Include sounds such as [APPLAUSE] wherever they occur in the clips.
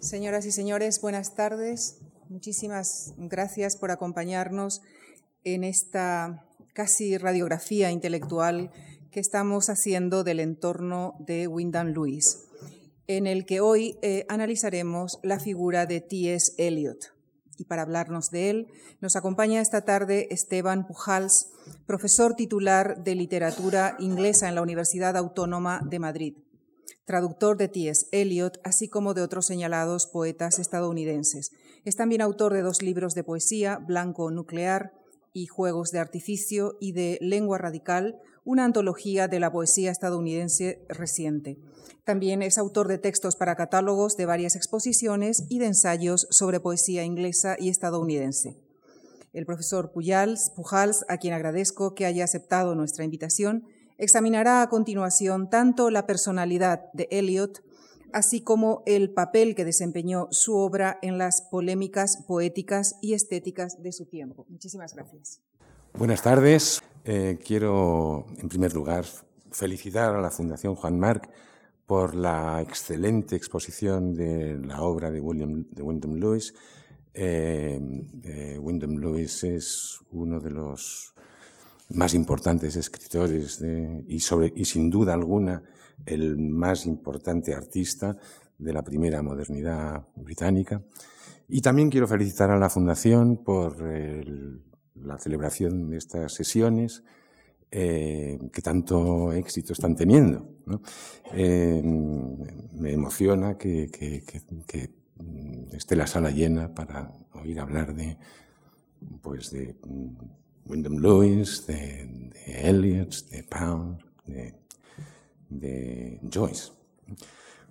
Señoras y señores, buenas tardes. Muchísimas gracias por acompañarnos en esta casi radiografía intelectual que estamos haciendo del entorno de Wyndham Lewis, en el que hoy eh, analizaremos la figura de T.S. Eliot. Y para hablarnos de él, nos acompaña esta tarde Esteban Pujals, profesor titular de literatura inglesa en la Universidad Autónoma de Madrid traductor de T.S. Eliot, así como de otros señalados poetas estadounidenses. Es también autor de dos libros de poesía, Blanco Nuclear y Juegos de Artificio, y de Lengua Radical, una antología de la poesía estadounidense reciente. También es autor de textos para catálogos de varias exposiciones y de ensayos sobre poesía inglesa y estadounidense. El profesor Pujals, Pujals, a quien agradezco que haya aceptado nuestra invitación, examinará a continuación tanto la personalidad de Eliot, así como el papel que desempeñó su obra en las polémicas poéticas y estéticas de su tiempo. Muchísimas gracias. Buenas tardes. Eh, quiero, en primer lugar, felicitar a la Fundación Juan Marc por la excelente exposición de la obra de William de Wyndham Lewis. Eh, eh, Wyndham Lewis es uno de los más importantes escritores y, sobre, y sin duda alguna el más importante artista de la primera modernidad británica. Y también quiero felicitar a la Fundación por la celebración de estas sesiones eh, que tanto éxito están teniendo. Eh, me emociona que, que, esté la sala llena para oír hablar de, pues de Wyndham Lewis, de, Eliot, de Pound, de, Joyce.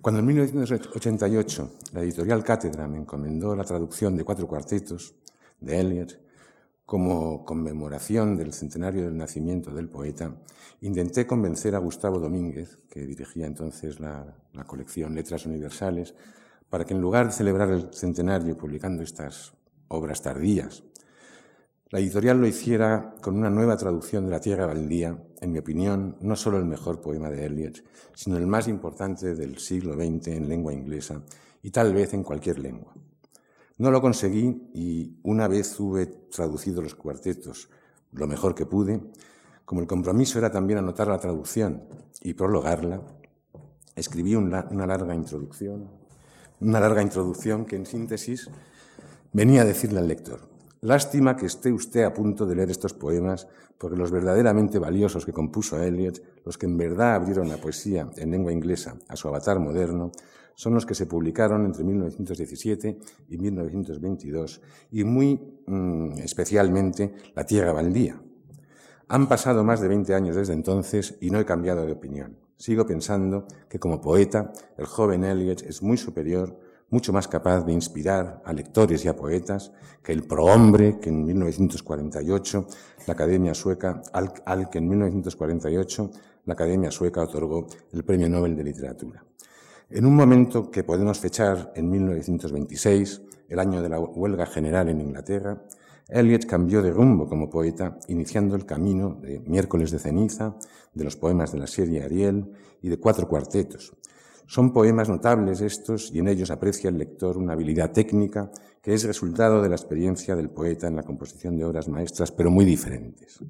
Cuando en 1988 la editorial Cátedra me encomendó la traducción de cuatro cuartetos de Eliot como conmemoración del centenario del nacimiento del poeta, intenté convencer a Gustavo Domínguez, que dirigía entonces la, la colección Letras Universales, para que en lugar de celebrar el centenario publicando estas obras tardías la editorial lo hiciera con una nueva traducción de La Tierra Baldía, en mi opinión, no solo el mejor poema de Eliot, sino el más importante del siglo XX en lengua inglesa y tal vez en cualquier lengua. No lo conseguí y una vez hube traducido los cuartetos lo mejor que pude, como el compromiso era también anotar la traducción y prologarla, escribí una larga introducción, una larga introducción que en síntesis venía a decirle al lector, Lástima que esté usted a punto de leer estos poemas, porque los verdaderamente valiosos que compuso Eliot, los que en verdad abrieron la poesía en lengua inglesa a su avatar moderno, son los que se publicaron entre 1917 y 1922, y muy mm, especialmente La Tierra Baldía. Han pasado más de 20 años desde entonces y no he cambiado de opinión. Sigo pensando que como poeta, el joven Eliot es muy superior mucho más capaz de inspirar a lectores y a poetas que el prohombre que en 1948 la Academia Sueca, al, que en 1948 la Academia Sueca otorgó el Premio Nobel de Literatura. En un momento que podemos fechar en 1926, el año de la huelga general en Inglaterra, Eliot cambió de rumbo como poeta, iniciando el camino de Miércoles de Ceniza, de los poemas de la serie Ariel y de cuatro cuartetos, son poemas notables estos y en ellos aprecia el lector una habilidad técnica que es resultado de la experiencia del poeta en la composición de obras maestras, pero muy diferentes.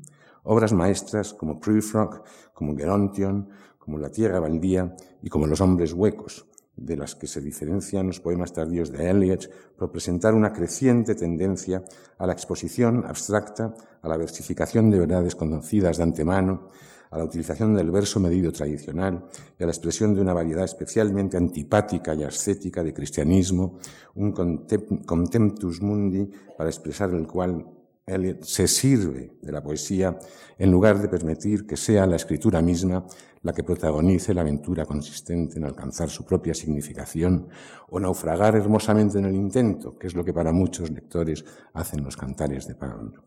Obras maestras como Prufrock, como Gerontion, como La Tierra Baldía y como Los Hombres Huecos, de las que se diferencian los poemas tardíos de Eliot por presentar una creciente tendencia a la exposición abstracta, a la versificación de verdades conocidas de antemano, a la utilización del verso medido tradicional y a la expresión de una variedad especialmente antipática y ascética de cristianismo, un contemptus mundi para expresar el cual Eliot se sirve de la poesía en lugar de permitir que sea la escritura misma la que protagonice la aventura consistente en alcanzar su propia significación o naufragar hermosamente en el intento, que es lo que para muchos lectores hacen los cantares de Pablo.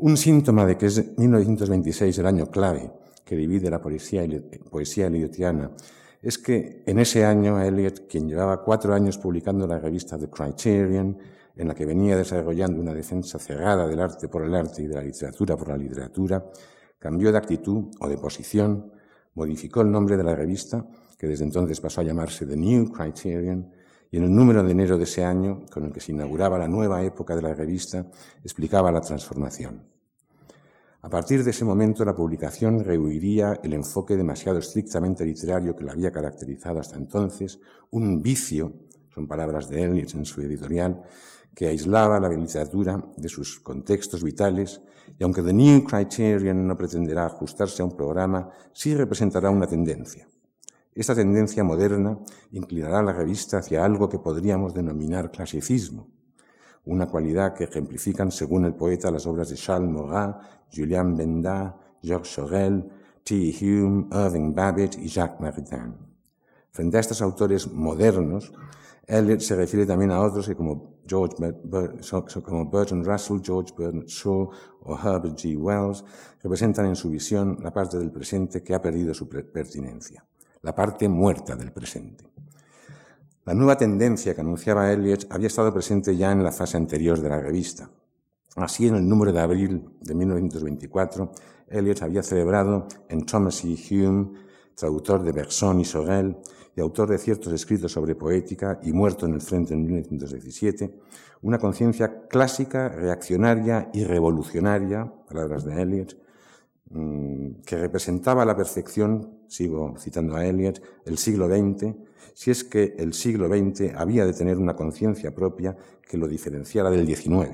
Un síntoma de que es 1926 el año clave que divide la poesía, poesía es que en ese año Eliot, quien llevaba cuatro años publicando la revista The Criterion, en la que venía desarrollando una defensa cerrada del arte por el arte y de la literatura por la literatura, cambió de actitud o de posición, modificó el nombre de la revista, que desde entonces pasó a llamarse The New Criterion, y en el número de enero de ese año, con el que se inauguraba la nueva época de la revista, explicaba la transformación. A partir de ese momento, la publicación rehuiría el enfoque demasiado estrictamente literario que la había caracterizado hasta entonces, un vicio, son palabras de Elliot en su editorial, que aislaba la literatura de sus contextos vitales y aunque The New Criterion no pretenderá ajustarse a un programa, sí representará una tendencia. Esta tendencia moderna inclinará la revista hacia algo que podríamos denominar clasicismo, una cualidad que ejemplifican, según el poeta, las obras de Charles Maurras, Julien Benda, Georges Sorel, T. Hume, Irving Babbitt y Jacques Maritain. Frente a estos autores modernos, Eliot se refiere también a otros que como, George como Bertrand Russell, George Bernard Shaw o Herbert G. Wells representan en su visión la parte del presente que ha perdido su pertinencia, la parte muerta del presente. La nueva tendencia que anunciaba Eliot había estado presente ya en la fase anterior de la revista. Así, en el número de abril de 1924, Eliot había celebrado en Thomas E. Hume, traductor de Bergson y Sorel, y autor de ciertos escritos sobre poética y muerto en el frente en 1917, una conciencia clásica, reaccionaria y revolucionaria, palabras de Eliot, mm, que representaba la perfección, sigo citando a Eliot, el siglo XX si es que el siglo XX había de tener una conciencia propia que lo diferenciara del XIX.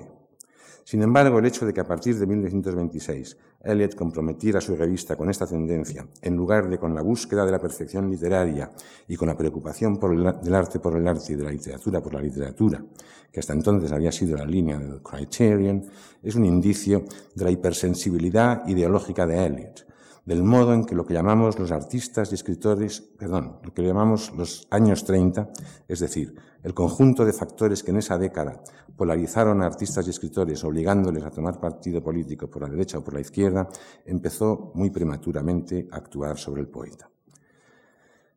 Sin embargo, el hecho de que a partir de 1926 Eliot comprometiera su revista con esta tendencia, en lugar de con la búsqueda de la perfección literaria y con la preocupación del arte por el arte y de la literatura por la literatura, que hasta entonces había sido la línea del Criterion, es un indicio de la hipersensibilidad ideológica de Eliot, del modo en que lo que llamamos los artistas y escritores, perdón, lo que llamamos los años 30, es decir, el conjunto de factores que en esa década polarizaron a artistas y escritores obligándoles a tomar partido político por la derecha o por la izquierda, empezó muy prematuramente a actuar sobre el poeta.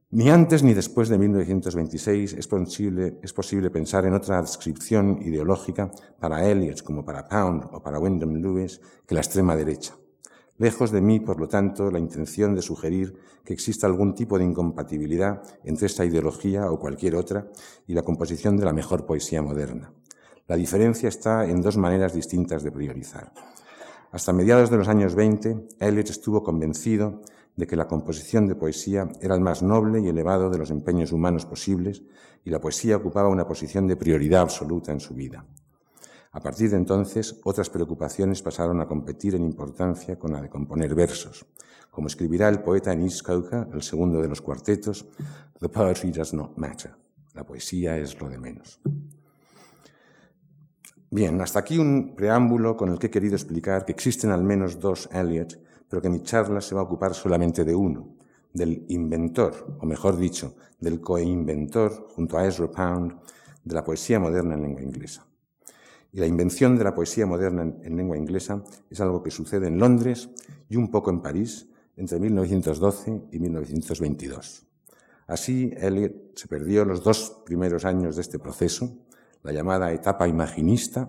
Ni antes ni después de 1926 es posible, es posible pensar en otra descripción ideológica para Eliot como para Pound o para Wyndham Lewis que la extrema derecha. Lejos de mí, por lo tanto, la intención de sugerir que exista algún tipo de incompatibilidad entre esta ideología o cualquier otra y la composición de la mejor poesía moderna. La diferencia está en dos maneras distintas de priorizar. Hasta mediados de los años 20, Eliot estuvo convencido de que la composición de poesía era el más noble y elevado de los empeños humanos posibles y la poesía ocupaba una posición de prioridad absoluta en su vida. A partir de entonces, otras preocupaciones pasaron a competir en importancia con la de componer versos. Como escribirá el poeta en Iskauka, el segundo de los cuartetos, The poetry does not matter. La poesía es lo de menos. Bien, hasta aquí un preámbulo con el que he querido explicar que existen al menos dos Eliot, pero que mi charla se va a ocupar solamente de uno, del inventor, o mejor dicho, del coinventor, junto a Ezra Pound, de la poesía moderna en lengua inglesa. Y la invención de la poesía moderna en, lengua inglesa es algo que sucede en Londres y un poco en París entre 1912 y 1922. Así, Eliot se perdió los dos primeros años de este proceso, la llamada etapa imaginista,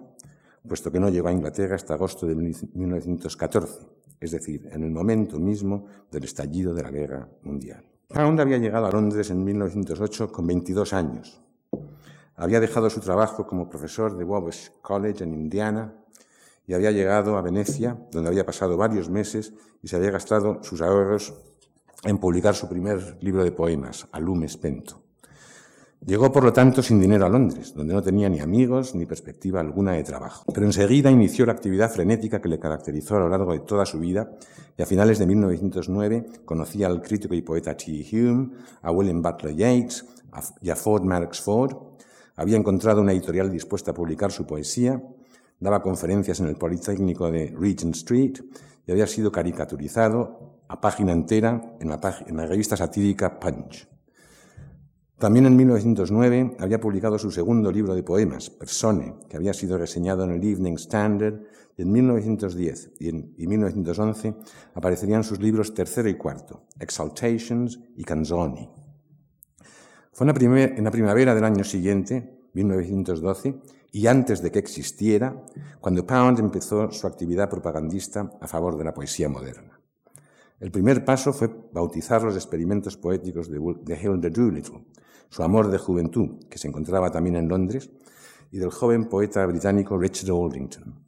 puesto que no llegó a Inglaterra hasta agosto de 1914, es decir, en el momento mismo del estallido de la Guerra Mundial. Pound había llegado a Londres en 1908 con 22 años, había dejado su trabajo como profesor de Wabash College en Indiana y había llegado a Venecia, donde había pasado varios meses y se había gastado sus ahorros en publicar su primer libro de poemas, Alume Spento. Llegó, por lo tanto, sin dinero a Londres, donde no tenía ni amigos ni perspectiva alguna de trabajo. Pero enseguida inició la actividad frenética que le caracterizó a lo largo de toda su vida y a finales de 1909 conocía al crítico y poeta T. Hume, a William Butler Yeats y a Ford Marx Ford, había encontrado una editorial dispuesta a publicar su poesía, daba conferencias en el Politécnico de Regent Street y había sido caricaturizado a página entera en la, revista satírica Punch. También en 1909 había publicado su segundo libro de poemas, Persone, que había sido reseñado en el Evening Standard, y en 1910 y, en, 1911 aparecerían sus libros tercero y cuarto, Exaltations y Canzoni. Fue en la, primavera del año siguiente, 1912, y antes de que existiera, cuando Pound empezó su actividad propagandista a favor de la poesía moderna. El primer paso fue bautizar los experimentos poéticos de, Hilda Doolittle, su amor de juventud, que se encontraba también en Londres, y del joven poeta británico Richard Aldington.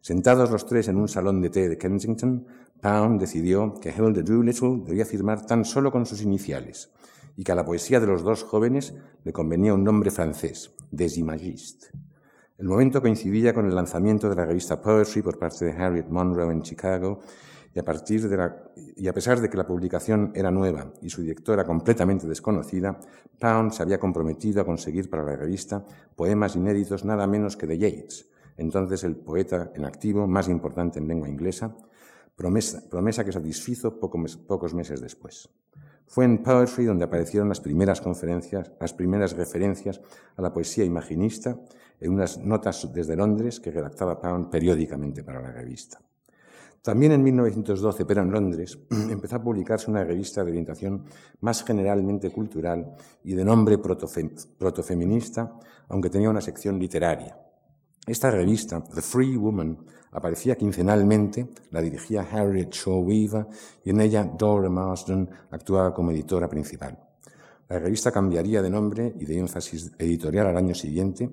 Sentados los tres en un salón de té de Kensington, Pound decidió que Hilda Doolittle debía firmar tan solo con sus iniciales y que a la poesía de los dos jóvenes le convenía un nombre francés, Des Imagistes. El momento coincidía con el lanzamiento de la revista Poetry por parte de Harriet Monroe en Chicago y a, pesar de que la publicación era nueva y su directora completamente desconocida, Pound se había comprometido a conseguir para la revista poemas inéditos nada menos que de Yeats, entonces el poeta en activo más importante en lengua inglesa, promesa, promesa que satisfizo pocos meses después. Fue en Poetry donde aparecieron las primeras conferencias, las primeras referencias a la poesía imaginista en unas notas desde Londres que redactaba Pound periódicamente para la revista. También en 1912, pero en Londres, [CLEARS THROAT] empezó a publicarse una revista de orientación más generalmente cultural y de nombre protofeminista, aunque tenía una sección literaria. Esta revista, The Free Woman, aparecía quincenalmente, la dirigía Harriet Shaw Weaver y en ella Dora Marsden actuaba como editora principal. La revista cambiaría de nombre y de énfasis editorial al año siguiente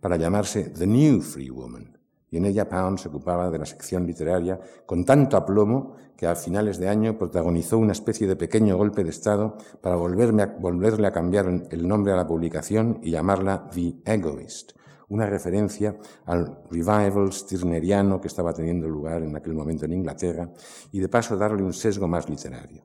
para llamarse The New Free Woman, y en ella Pound se ocupaba de la sección literaria con tanto aplomo que a finales de año protagonizó una especie de pequeño golpe de Estado para volverle a cambiar el nombre a la publicación y llamarla The Egoist, una referencia al revival stirneriano que estaba teniendo lugar en aquel momento en Inglaterra y de paso darle un sesgo más literario.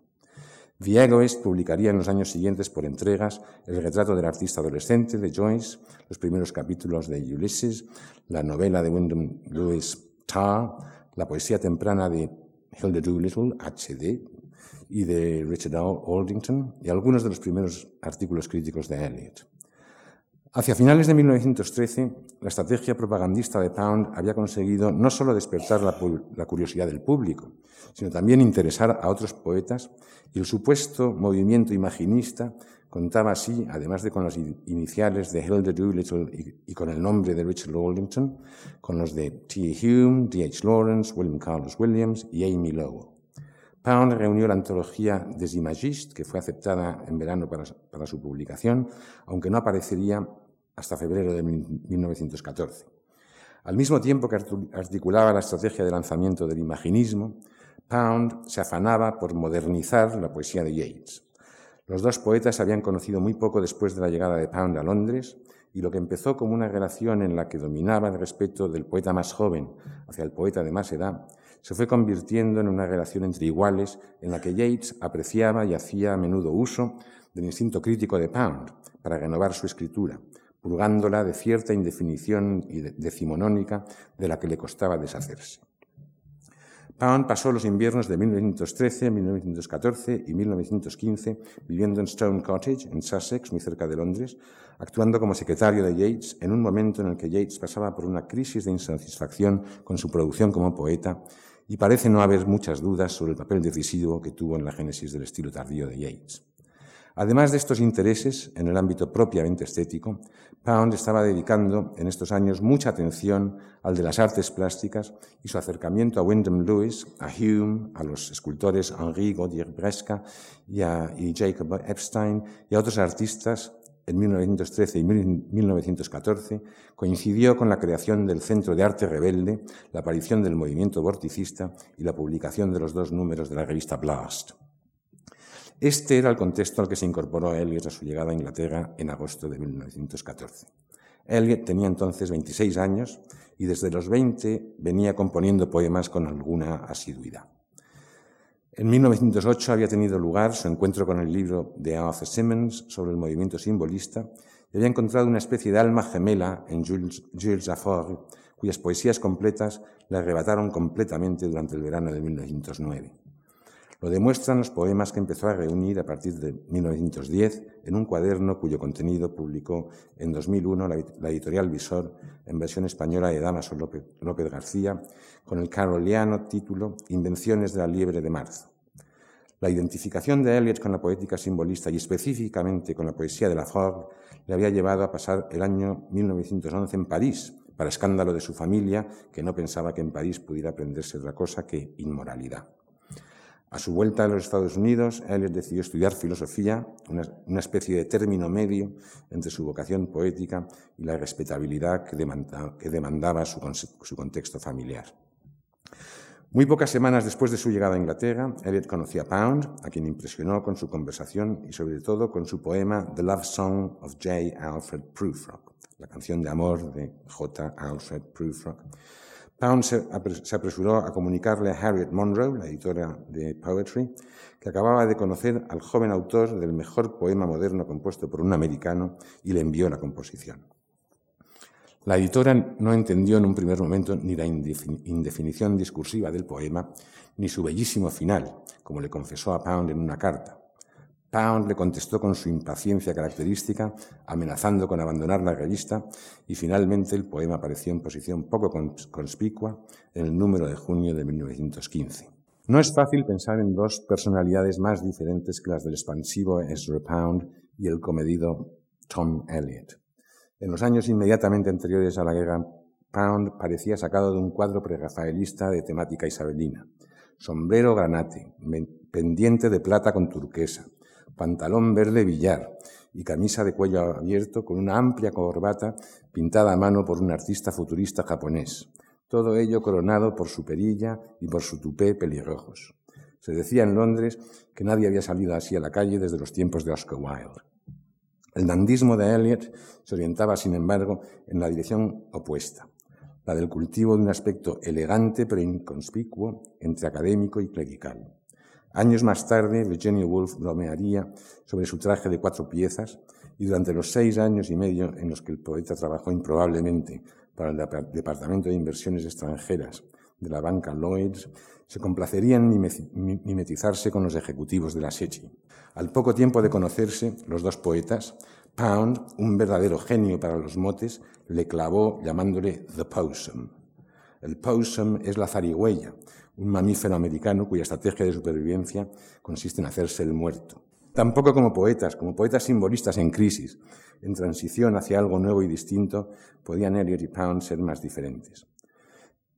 The Egoist publicaría en los años siguientes por entregas el retrato del artista adolescente de Joyce, los primeros capítulos de Ulysses, la novela de Wyndham Lewis Tarr, la poesía temprana de Hilda Doolittle, H.D., y de Richard Aldington, y algunos de los primeros artículos críticos de Eliot. Hacia finales de 1913, la estrategia propagandista de Pound había conseguido no solo despertar la, curiosidad del público, sino también interesar a otros poetas y el supuesto movimiento imaginista contaba así, además de con las iniciales de Hilda Doolittle y, con el nombre de Richard Lawlington, con los de T. Hume, D. H. Lawrence, William Carlos Williams y Amy Lowell. Pound reunió la antología Des Imagistes, que fue aceptada en verano para, su publicación, aunque no aparecería hasta febrero de 1914. Al mismo tiempo que articulaba la estrategia de lanzamiento del imaginismo, Pound se afanaba por modernizar la poesía de Yeats. Los dos poetas habían conocido muy poco después de la llegada de Pound a Londres y lo que empezó como una relación en la que dominaba el respeto del poeta más joven hacia el poeta de más edad, se fue convirtiendo en una relación entre iguales en la que Yeats apreciaba y hacía a menudo uso del instinto crítico de Pound para renovar su escritura, purgándola de cierta indefinición y decimonónica de la que le costaba deshacerse. Pound pasó los inviernos de 1913, 1914 y 1915 viviendo en Stone Cottage, en Sussex, muy cerca de Londres, actuando como secretario de Yates en un momento en el que Yates pasaba por una crisis de insatisfacción con su producción como poeta y parece no haber muchas dudas sobre el papel decisivo que tuvo en la génesis del estilo tardío de Yates. Además de estos intereses en el ámbito propiamente estético, Pound estaba dedicando en estos años mucha atención al de las artes plásticas y su acercamiento a Wyndham Lewis, a Hume, a los escultores Henri Gaudier-Bresca y, y Jacob Epstein y a otros artistas en 1913 y 1914 coincidió con la creación del Centro de Arte Rebelde, la aparición del movimiento vorticista y la publicación de los dos números de la revista Blast. Este era el contexto al que se incorporó Eliot a su llegada a Inglaterra en agosto de 1914. Eliot tenía entonces 26 años y desde los 20 venía componiendo poemas con alguna asiduidad. En 1908 había tenido lugar su encuentro con el libro de Arthur Simmons sobre el movimiento simbolista y había encontrado una especie de alma gemela en Jules, Jules cuyas poesías completas le arrebataron completamente durante el verano de 1909. Lo demuestran los poemas que empezó a reunir a partir de 1910 en un cuaderno cuyo contenido publicó en 2001 la editorial Visor en versión española de Damaso López, García con el caroliano título Invenciones de la liebre de marzo. La identificación de Eliot con la poética simbolista y específicamente con la poesía de la Forgue le había llevado a pasar el año 1911 en París, para escándalo de su familia, que no pensaba que en París pudiera aprenderse otra cosa que inmoralidad. A su vuelta a los Estados Unidos, Eliot decidió estudiar filosofía, una, especie de término medio entre su vocación poética y la respetabilidad que, demandaba su, contexto familiar. Muy pocas semanas después de su llegada a Inglaterra, Eliot conoció a Pound, a quien impresionó con su conversación y sobre todo con su poema The Love Song of J. Alfred Prufrock, la canción de amor de J. Alfred Prufrock, Pound se, apresuró a comunicarle a Harriet Monroe, la editora de Poetry, que acababa de conocer al joven autor del mejor poema moderno compuesto por un americano y le envió la composición. La editora no entendió en un primer momento ni la indefinición discursiva del poema, ni su bellísimo final, como le confesó a Pound en una carta. Pound le contestó con su impaciencia característica, amenazando con abandonar la revista, y finalmente el poema apareció en posición poco conspicua en el número de junio de 1915. No es fácil pensar en dos personalidades más diferentes que las del expansivo Ezra Pound y el comedido Tom Elliot. En los años inmediatamente anteriores a la guerra, Pound parecía sacado de un cuadro prerrafaelista de temática isabelina. Sombrero granate, pendiente de plata con turquesa, pantalón verde billar y camisa de cuello abierto con una amplia corbata pintada a mano por un artista futurista japonés. Todo ello coronado por su perilla y por su tupé pelirrojos. Se decía en Londres que nadie había salido así a la calle desde los tiempos de Oscar Wilde. El dandismo de Eliot se orientaba, sin embargo, en la dirección opuesta, la del cultivo de un aspecto elegante pero inconspicuo entre académico y clerical. Años más tarde, Virginia Woolf bromearía sobre su traje de cuatro piezas y durante los seis años y medio en los que el poeta trabajó improbablemente para el Departamento de Inversiones Extranjeras de la banca Lloyds, se complacería en mimetizarse con los ejecutivos de la SECHI. Al poco tiempo de conocerse, los dos poetas, Pound, un verdadero genio para los motes, le clavó llamándole The Possum. El possum es la zarigüeya, un mamífero americano cuya estrategia de supervivencia consiste en hacerse el muerto. Tampoco como poetas, como poetas simbolistas en crisis, en transición hacia algo nuevo y distinto, podían Eliot y Pound ser más diferentes.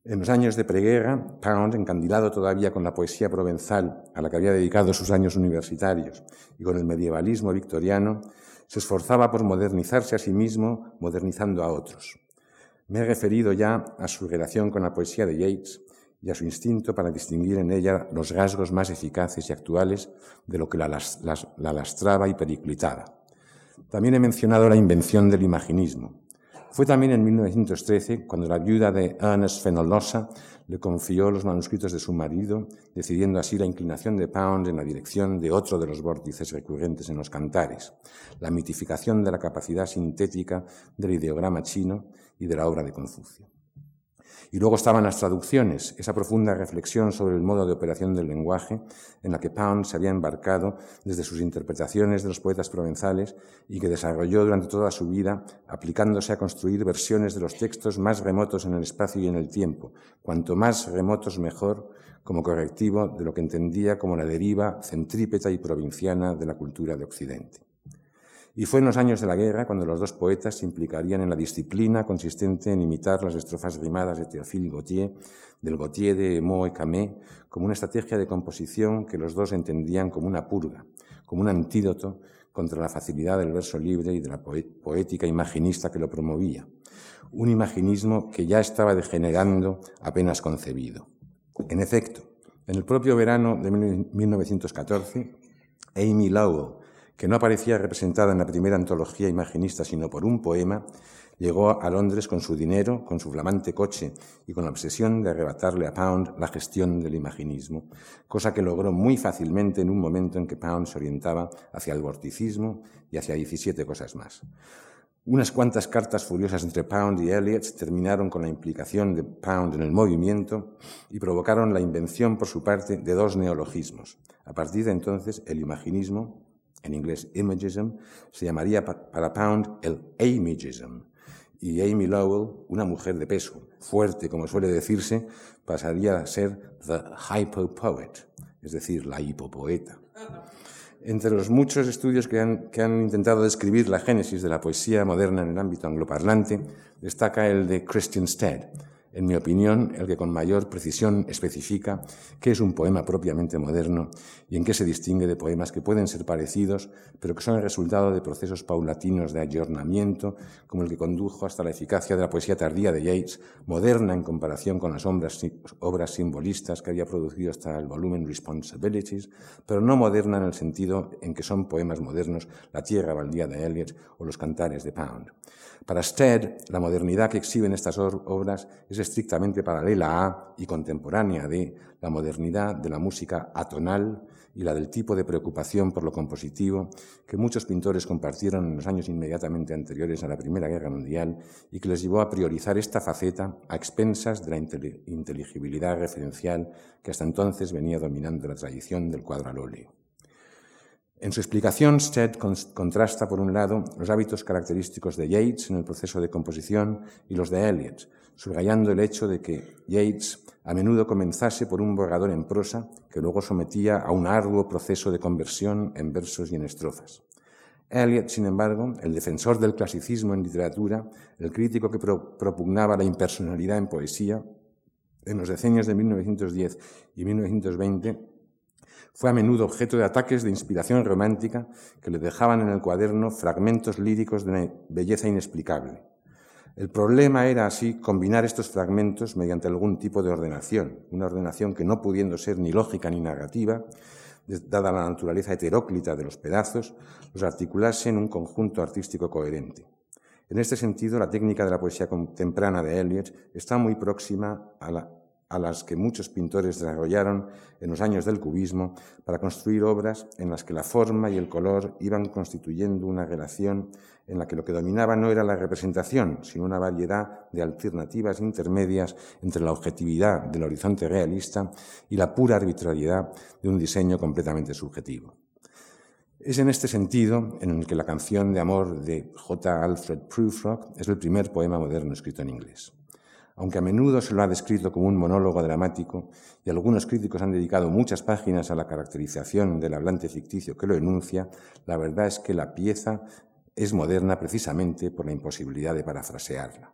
En los años de preguerra, Pound, encandilado todavía con la poesía provenzal a la que había dedicado sus años universitarios y con el medievalismo victoriano, se esforzaba por modernizarse a sí mismo, modernizando a otros. Me he referido ya a su relación con la poesía de Yeats, y a su instinto para distinguir en ella los rasgos más eficaces y actuales de lo que la, lastraba y periclitaba. También he mencionado la invención del imaginismo. Fue también en 1913 cuando la viuda de Ernest Fenollosa le confió los manuscritos de su marido, decidiendo así la inclinación de Pound en la dirección de otro de los vórtices recurrentes en los cantares, la mitificación de la capacidad sintética del ideograma chino y de la obra de Confucio. Y luego estaban las traducciones, esa profunda reflexión sobre el modo de operación del lenguaje en la que Pound se había embarcado desde sus interpretaciones de los poetas provenzales y que desarrolló durante toda su vida aplicándose a construir versiones de los textos más remotos en el espacio y en el tiempo, cuanto más remotos mejor, como correctivo de lo que entendía como la deriva centrípeta y provinciana de la cultura de Occidente. Y fue en los años de la guerra cuando los dos poetas se implicarían en la disciplina consistente en imitar las estrofas rimadas de Théophile Gautier, del Gautier de Meaux et Camé, como una estrategia de composición que los dos entendían como una purga, como un antídoto contra la facilidad del verso libre y de la poética imaginista que lo promovía. Un imaginismo que ya estaba degenerando apenas concebido. En efecto, en el propio verano de 1914, Amy Lowell, que no aparecía representada en la primera antología imaginista sino por un poema, llegó a Londres con su dinero, con su flamante coche y con la obsesión de arrebatarle a Pound la gestión del imaginismo, cosa que logró muy fácilmente en un momento en que Pound se orientaba hacia el vorticismo y hacia 17 cosas más. Unas cuantas cartas furiosas entre Pound y Eliot terminaron con la implicación de Pound en el movimiento y provocaron la invención por su parte de dos neologismos. A partir de entonces, el imaginismo en inglés imagism, se llamaría para Pound el amigism. Y Amy Lowell, una mujer de peso, fuerte como suele decirse, pasaría a ser the hypopoet, es decir, la hipopoeta. Entre los muchos estudios que han, que han, intentado describir la génesis de la poesía moderna en el ámbito angloparlante, destaca el de Christian Stead, en mi opinión, el que con mayor precisión especifica qué es un poema propiamente moderno y en qué se distingue de poemas que pueden ser parecidos, pero que son el resultado de procesos paulatinos de ayornamiento, como el que condujo hasta la eficacia de la poesía tardía de Yeats, moderna en comparación con las obras, simbolistas que había producido hasta el volumen Responsibilities, pero no moderna en el sentido en que son poemas modernos La tierra baldía de Eliot o Los cantares de Pound. Para Stead, la modernidad que exhiben estas obras es estrictamente paralela a y contemporánea de la modernidad de la música atonal y la del tipo de preocupación por lo compositivo que muchos pintores compartieron en los años inmediatamente anteriores a la Primera Guerra Mundial y que les llevó a priorizar esta faceta a expensas de la inteligibilidad referencial que hasta entonces venía dominando la tradición del cuadro al óleo. En su explicación, Stead contrasta, por un lado, los hábitos característicos de Yeats en el proceso de composición y los de Eliot, subrayando el hecho de que Yeats a menudo comenzase por un borrador en prosa que luego sometía a un arduo proceso de conversión en versos y en estrofas. Eliot, sin embargo, el defensor del clasicismo en literatura, el crítico que propugnaba la impersonalidad en poesía, en los decenios de 1910 y 1920, fue a menudo objeto de ataques de inspiración romántica que le dejaban en el cuaderno fragmentos líricos de una belleza inexplicable. El problema era así combinar estos fragmentos mediante algún tipo de ordenación, una ordenación que no pudiendo ser ni lógica ni narrativa, dada la naturaleza heteróclita de los pedazos, los articulase en un conjunto artístico coherente. En este sentido, la técnica de la poesía contemporánea de Eliot está muy próxima a la a las que muchos pintores desarrollaron en los años del cubismo para construir obras en las que la forma y el color iban constituyendo una relación en la que lo que dominaba no era la representación, sino una variedad de alternativas intermedias entre la objetividad del horizonte realista y la pura arbitrariedad de un diseño completamente subjetivo. Es en este sentido en el que la canción de amor de J. Alfred Prufrock es el primer poema moderno escrito en inglés. Aunque a menudo se lo ha descrito como un monólogo dramático y algunos críticos han dedicado muchas páginas a la caracterización del hablante ficticio que lo enuncia, la verdad es que la pieza es moderna precisamente por la imposibilidad de parafrasearla.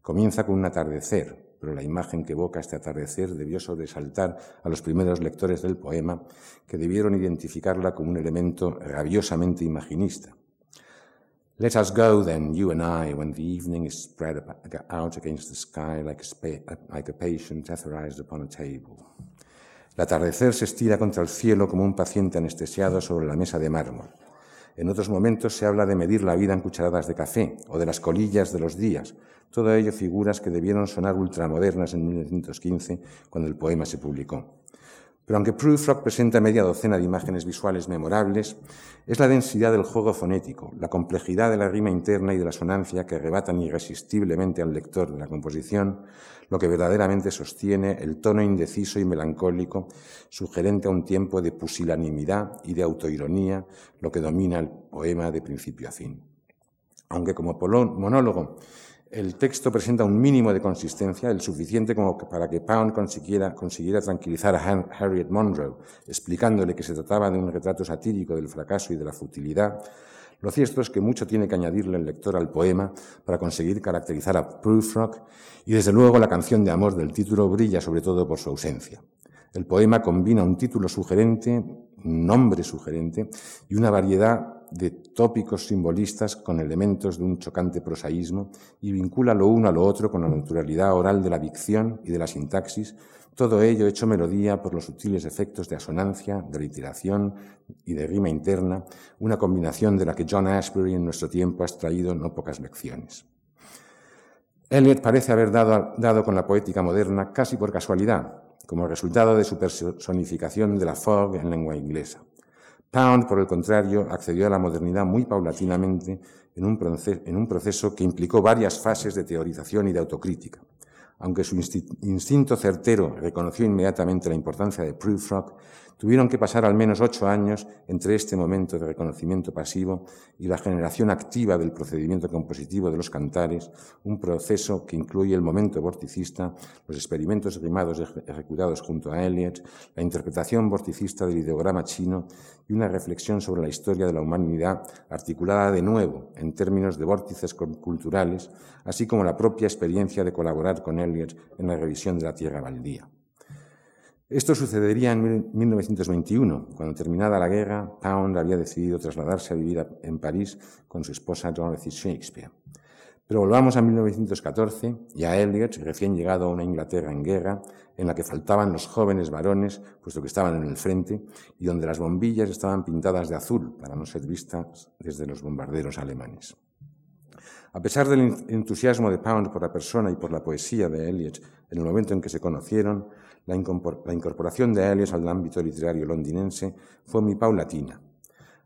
Comienza con un atardecer, pero la imagen que evoca este atardecer debió sobresaltar a los primeros lectores del poema, que debieron identificarla como un elemento rabiosamente imaginista. Let us go then, you and I, when the evening is spread out against the sky like a, like a patient etherized upon a table. El atardecer se estira contra el cielo como un paciente anestesiado sobre la mesa de mármol. En otros momentos se habla de medir la vida en cucharadas de café o de las colillas de los días. Todo ello figuras que debieron sonar ultramodernas en 1915 cuando el poema se publicó. Pero aunque Prufrock presenta media docena de imágenes visuales memorables, es la densidad del juego fonético, la complejidad de la rima interna y de la sonancia que arrebatan irresistiblemente al lector de la composición, lo que verdaderamente sostiene el tono indeciso y melancólico, sugerente a un tiempo de pusilanimidad y de autoironía, lo que domina el poema de principio a fin. Aunque como monólogo el texto presenta un mínimo de consistencia, el suficiente como para que Pound consiguiera, tranquilizar a Harriet Monroe, explicándole que se trataba de un retrato satírico del fracaso y de la futilidad. Lo cierto es que mucho tiene que añadirle el lector al poema para conseguir caracterizar a Prufrock y desde luego la canción de amor del título brilla sobre todo por su ausencia. El poema combina un título sugerente, un nombre sugerente y una variedad de tópicos simbolistas con elementos de un chocante prosaísmo y vincula lo uno a lo otro con la naturalidad oral de la dicción y de la sintaxis, todo ello hecho melodía por los sutiles efectos de asonancia, de literación y de rima interna, una combinación de la que John Ashbery en nuestro tiempo ha extraído no pocas lecciones. Eliot parece haber dado, dado con la poética moderna casi por casualidad, como resultado de su personificación de la fog en lengua inglesa. Pound, por el contrario, accedió a la modernidad muy paulatinamente en un, proceso, que implicó varias fases de teorización y de autocrítica. Aunque su instinto certero reconoció inmediatamente la importancia de Prufrock, Tuvieron que pasar al menos ocho años entre este momento de reconocimiento pasivo y la generación activa del procedimiento compositivo de los cantares, un proceso que incluye el momento vorticista, los experimentos rimados ejecutados junto a Eliot, la interpretación vorticista del ideograma chino y una reflexión sobre la historia de la humanidad articulada de nuevo en términos de vórtices culturales, así como la propia experiencia de colaborar con Eliot en la revisión de la Tierra Baldía. Esto sucedería en 1921, cuando terminada la guerra, Pound había decidido trasladarse a vivir en París con su esposa Dorothy Shakespeare. Pero volvamos a 1914 y a Eliot, recién llegado a una Inglaterra en guerra, en la que faltaban los jóvenes varones, puesto que estaban en el frente, y donde las bombillas estaban pintadas de azul para no ser vistas desde los bombarderos alemanes. A pesar del entusiasmo de Pound por la persona y por la poesía de Eliot en el momento en que se conocieron, la incorporación de Eliot al ámbito literario londinense fue muy paulatina.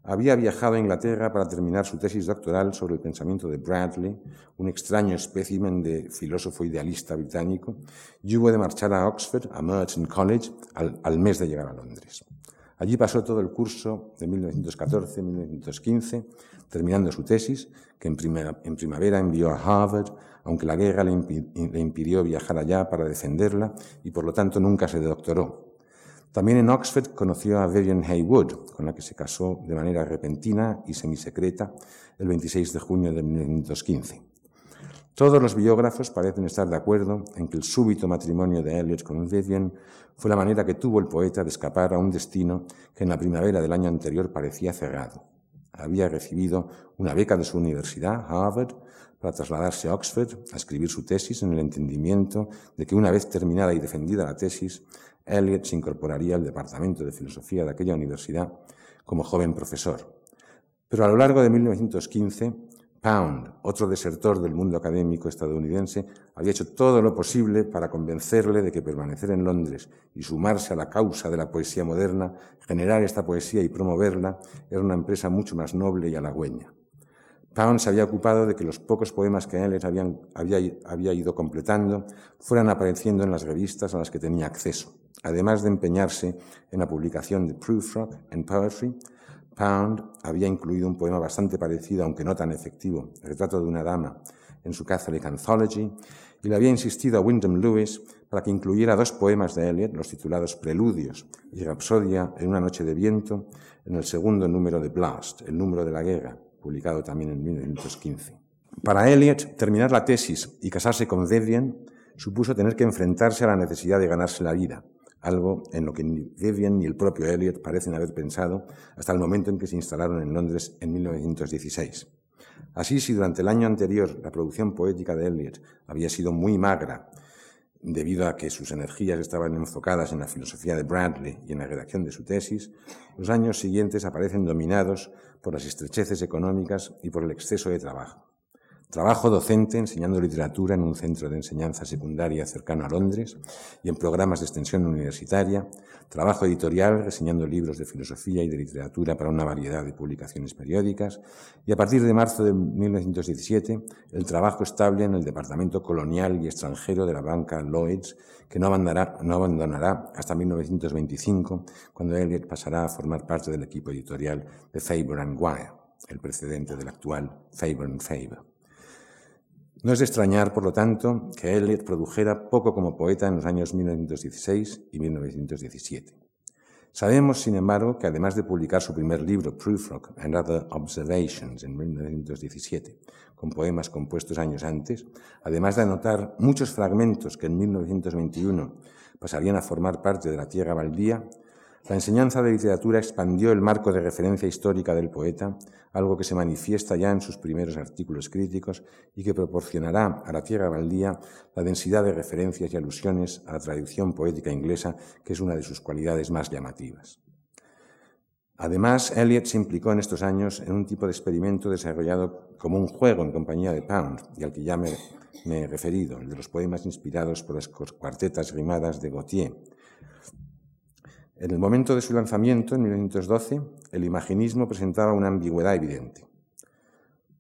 Había viajado a Inglaterra para terminar su tesis doctoral sobre el pensamiento de Bradley, un extraño espécimen de filósofo idealista británico, y hubo de marchar a Oxford, a Merton College, al, mes de llegar a Londres. Allí pasó todo el curso de 1914-1915, terminando su tesis, que en primavera envió a Harvard, aunque la guerra le, impidió viajar allá para defenderla y por lo tanto nunca se doctoró. También en Oxford conoció a Vivian Haywood, con la que se casó de manera repentina y semisecreta el 26 de junio de 1915. Todos los biógrafos parecen estar de acuerdo en que el súbito matrimonio de Eliot con Vivian fue la manera que tuvo el poeta de escapar a un destino que en la primavera del año anterior parecía cerrado. Había recibido una beca de su universidad, Harvard, para trasladarse a Oxford a escribir su tesis en el entendimiento de que una vez terminada y defendida la tesis, Eliot se incorporaría al departamento de filosofía de aquella universidad como joven profesor. Pero a lo largo de 1915, Pound, otro desertor del mundo académico estadounidense, había hecho todo lo posible para convencerle de que permanecer en Londres y sumarse a la causa de la poesía moderna, generar esta poesía y promoverla, era una empresa mucho más noble y halagüeña. Pound se había ocupado de que los pocos poemas que él habían, había, ido completando fueran apareciendo en las revistas a las que tenía acceso. Además de empeñarse en la publicación de Proof en Poetry, Pound había incluido un poema bastante parecido, aunque no tan efectivo, el retrato de una dama, en su Catholic Anthology, y le había insistido a Wyndham Lewis para que incluyera dos poemas de Eliot, los titulados Preludios y Rapsodia en una noche de viento, en el segundo número de Blast, el número de la guerra, publicado también en 1915. Para Eliot, terminar la tesis y casarse con Vivian supuso tener que enfrentarse a la necesidad de ganarse la vida, algo en lo que ni Vivian ni el propio Eliot parecen haber pensado hasta el momento en que se instalaron en Londres en 1916. Así, si durante el año anterior la producción poética de Eliot había sido muy magra, debido a que sus energías estaban enfocadas en la filosofía de Bradley y en la redacción de su tesis, los años siguientes aparecen dominados por las estrecheces económicas y por el exceso de trabajo. Trabajo docente enseñando literatura en un centro de enseñanza secundaria cercano a Londres y en programas de extensión universitaria. Trabajo editorial reseñando libros de filosofía y de literatura para una variedad de publicaciones periódicas. Y a partir de marzo de 1917, el trabajo estable en el Departamento Colonial y Extranjero de la banca Lloyds, que no abandonará, hasta 1925, cuando Eliot pasará a formar parte del equipo editorial de Faber and Wire, el precedente del actual Faber and Faber. No es de extrañar, por lo tanto, que Eliot produjera poco como poeta en los años 1916 y 1917. Sabemos, sin embargo, que además de publicar su primer libro, Prufrock and Other Observations, en 1917, con poemas compuestos años antes, además de anotar muchos fragmentos que en 1921 pasarían a formar parte de la Tierra Baldía, la enseñanza de literatura expandió el marco de referencia histórica del poeta, algo que se manifiesta ya en sus primeros artículos críticos y que proporcionará a la tierra baldía la densidad de referencias y alusiones a la tradición poética inglesa, que es una de sus cualidades más llamativas. Además, Eliot se implicó en estos años en un tipo de experimento desarrollado como un juego en compañía de Pound, y al que ya me, he referido, el de los poemas inspirados por las cuartetas rimadas de Gautier, en el momento de su lanzamiento, en 1912, el imaginismo presentaba una ambigüedad evidente.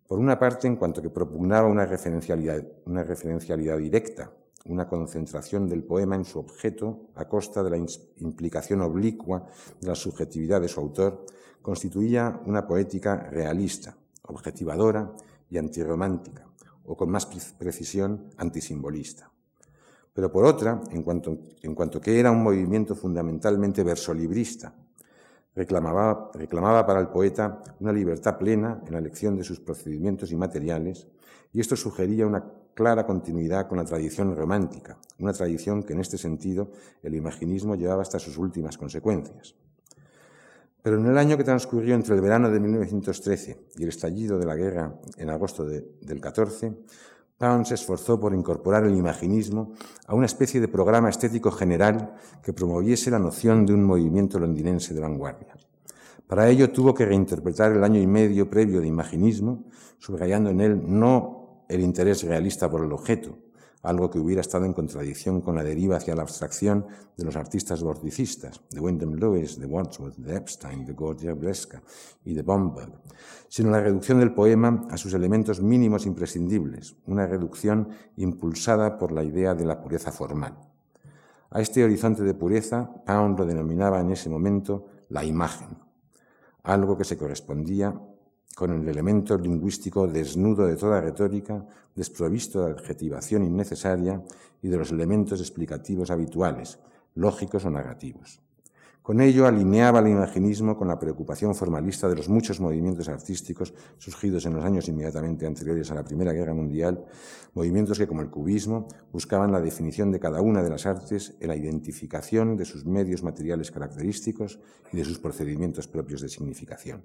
Por una parte, en cuanto que propugnaba una referencialidad, directa una concentración del poema en su objeto a costa de la implicación oblicua de la subjetividad de su autor, constituía una poética realista, objetivadora y antirromántica, o con más precisión antisimbolista. Pero por otra, en cuanto, que era un movimiento fundamentalmente versolibrista, reclamaba, reclamaba para el poeta una libertad plena en la elección de sus procedimientos y materiales, y esto sugería una clara continuidad con la tradición romántica, una tradición que en este sentido el imaginismo llevaba hasta sus últimas consecuencias. Pero en el año que transcurrió entre el verano de 1913 y el estallido de la guerra en agosto del 14, Pound se esforzó por incorporar el imaginismo a una especie de programa estético general que promoviese la noción de un movimiento londinense de vanguardia. Para ello tuvo que reinterpretar el año y medio previo de imaginismo, subrayando en él no el interés realista por el objeto, algo que hubiera estado en contradicción con la deriva hacia la abstracción de los artistas vorticistas, de Wyndham Lewis, de Wordsworth, de Epstein, de Gorgia Bleska y de Bomberg, sino la reducción del poema a sus elementos mínimos imprescindibles, una reducción impulsada por la idea de la pureza formal. A este horizonte de pureza, Pound lo denominaba en ese momento la imagen, algo que se correspondía con el elemento lingüístico desnudo de toda retórica, desprovisto de adjetivación innecesaria y de los elementos explicativos habituales, lógicos o narrativos. Con ello alineaba el imaginismo con la preocupación formalista de los muchos movimientos artísticos surgidos en los años inmediatamente anteriores a la Primera Guerra Mundial, movimientos que, como el cubismo, buscaban la definición de cada una de las artes en la identificación de sus medios materiales característicos y de sus procedimientos propios de significación.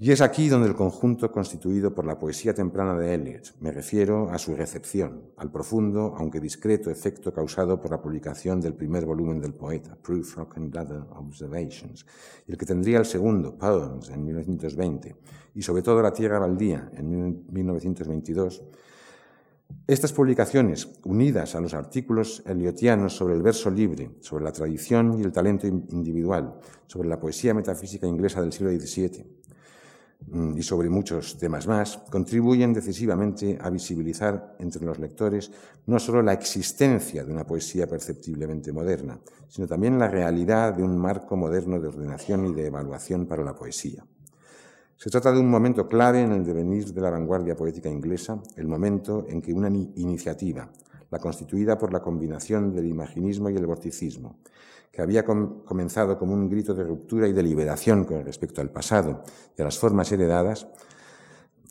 Y es aquí donde el conjunto constituido por la poesía temprana de Eliot, me refiero a su recepción, al profundo, aunque discreto efecto causado por la publicación del primer volumen del poeta, Proof, Rock and Other Observations, y el que tendría el segundo, Poems, en 1920, y sobre todo La Tierra Baldía, en 1922, estas publicaciones, unidas a los artículos eliotianos sobre el verso libre, sobre la tradición y el talento individual, sobre la poesía metafísica inglesa del siglo XVII, y sobre muchos temas más, contribuyen decisivamente a visibilizar entre los lectores no solo la existencia de una poesía perceptiblemente moderna, sino también la realidad de un marco moderno de ordenación y de evaluación para la poesía. Se trata de un momento clave en el devenir de la vanguardia poética inglesa, el momento en que una iniciativa, la constituida por la combinación del imaginismo y el vorticismo, que había comenzado como un grito de ruptura y de liberación con respecto al pasado y a las formas heredadas,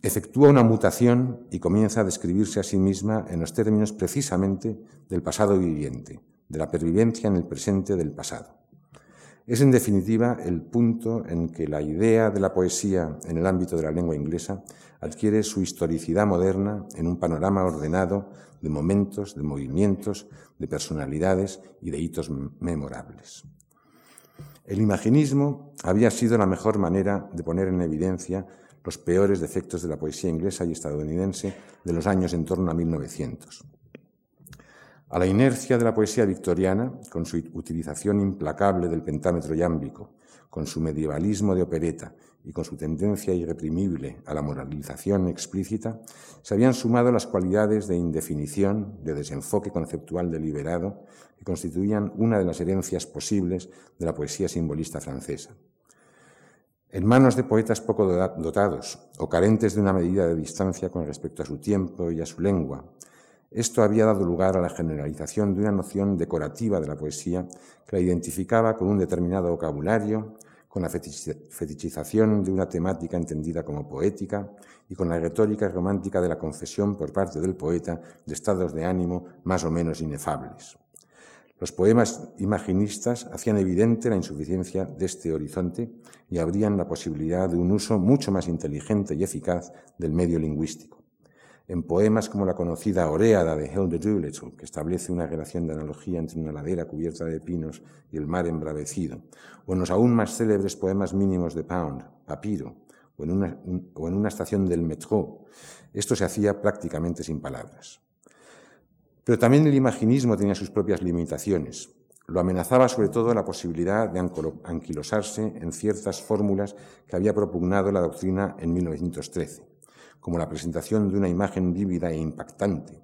efectúa una mutación y comienza a describirse a sí misma en los términos precisamente del pasado viviente, de la pervivencia en el presente del pasado. Es en definitiva el punto en que la idea de la poesía en el ámbito de la lengua inglesa adquiere su historicidad moderna en un panorama ordenado de momentos, de movimientos, de personalidades y de hitos memorables. El imaginismo había sido la mejor manera de poner en evidencia los peores defectos de la poesía inglesa y estadounidense de los años en torno a 1900. A la inercia de la poesía victoriana, con su utilización implacable del pentámetro yámbico, con su medievalismo de opereta y con su tendencia irreprimible a la moralización explícita, se habían sumado las cualidades de indefinición, de desenfoque conceptual deliberado, que constituían una de las herencias posibles de la poesía simbolista francesa. En manos de poetas poco dotados o carentes de una medida de distancia con respecto a su tiempo y a su lengua, esto había dado lugar a la generalización de una noción decorativa de la poesía que la identificaba con un determinado vocabulario, con la fetichización de una temática entendida como poética y con la retórica romántica de la confesión por parte del poeta de estados de ánimo más o menos inefables. Los poemas imaginistas hacían evidente la insuficiencia de este horizonte y abrían la posibilidad de un uso mucho más inteligente y eficaz del medio lingüístico en poemas como la conocida Oreada de Hilda Doolittle, que establece una relación de analogía entre una ladera cubierta de pinos y el mar embravecido, o en los aún más célebres poemas mínimos de Pound, Papiro, o en una, o en una estación del metro. Esto se hacía prácticamente sin palabras. Pero también el imaginismo tenía sus propias limitaciones. Lo amenazaba sobre todo la posibilidad de anquilosarse en ciertas fórmulas que había propugnado la doctrina en 1913 como la presentación de una imagen vívida e impactante,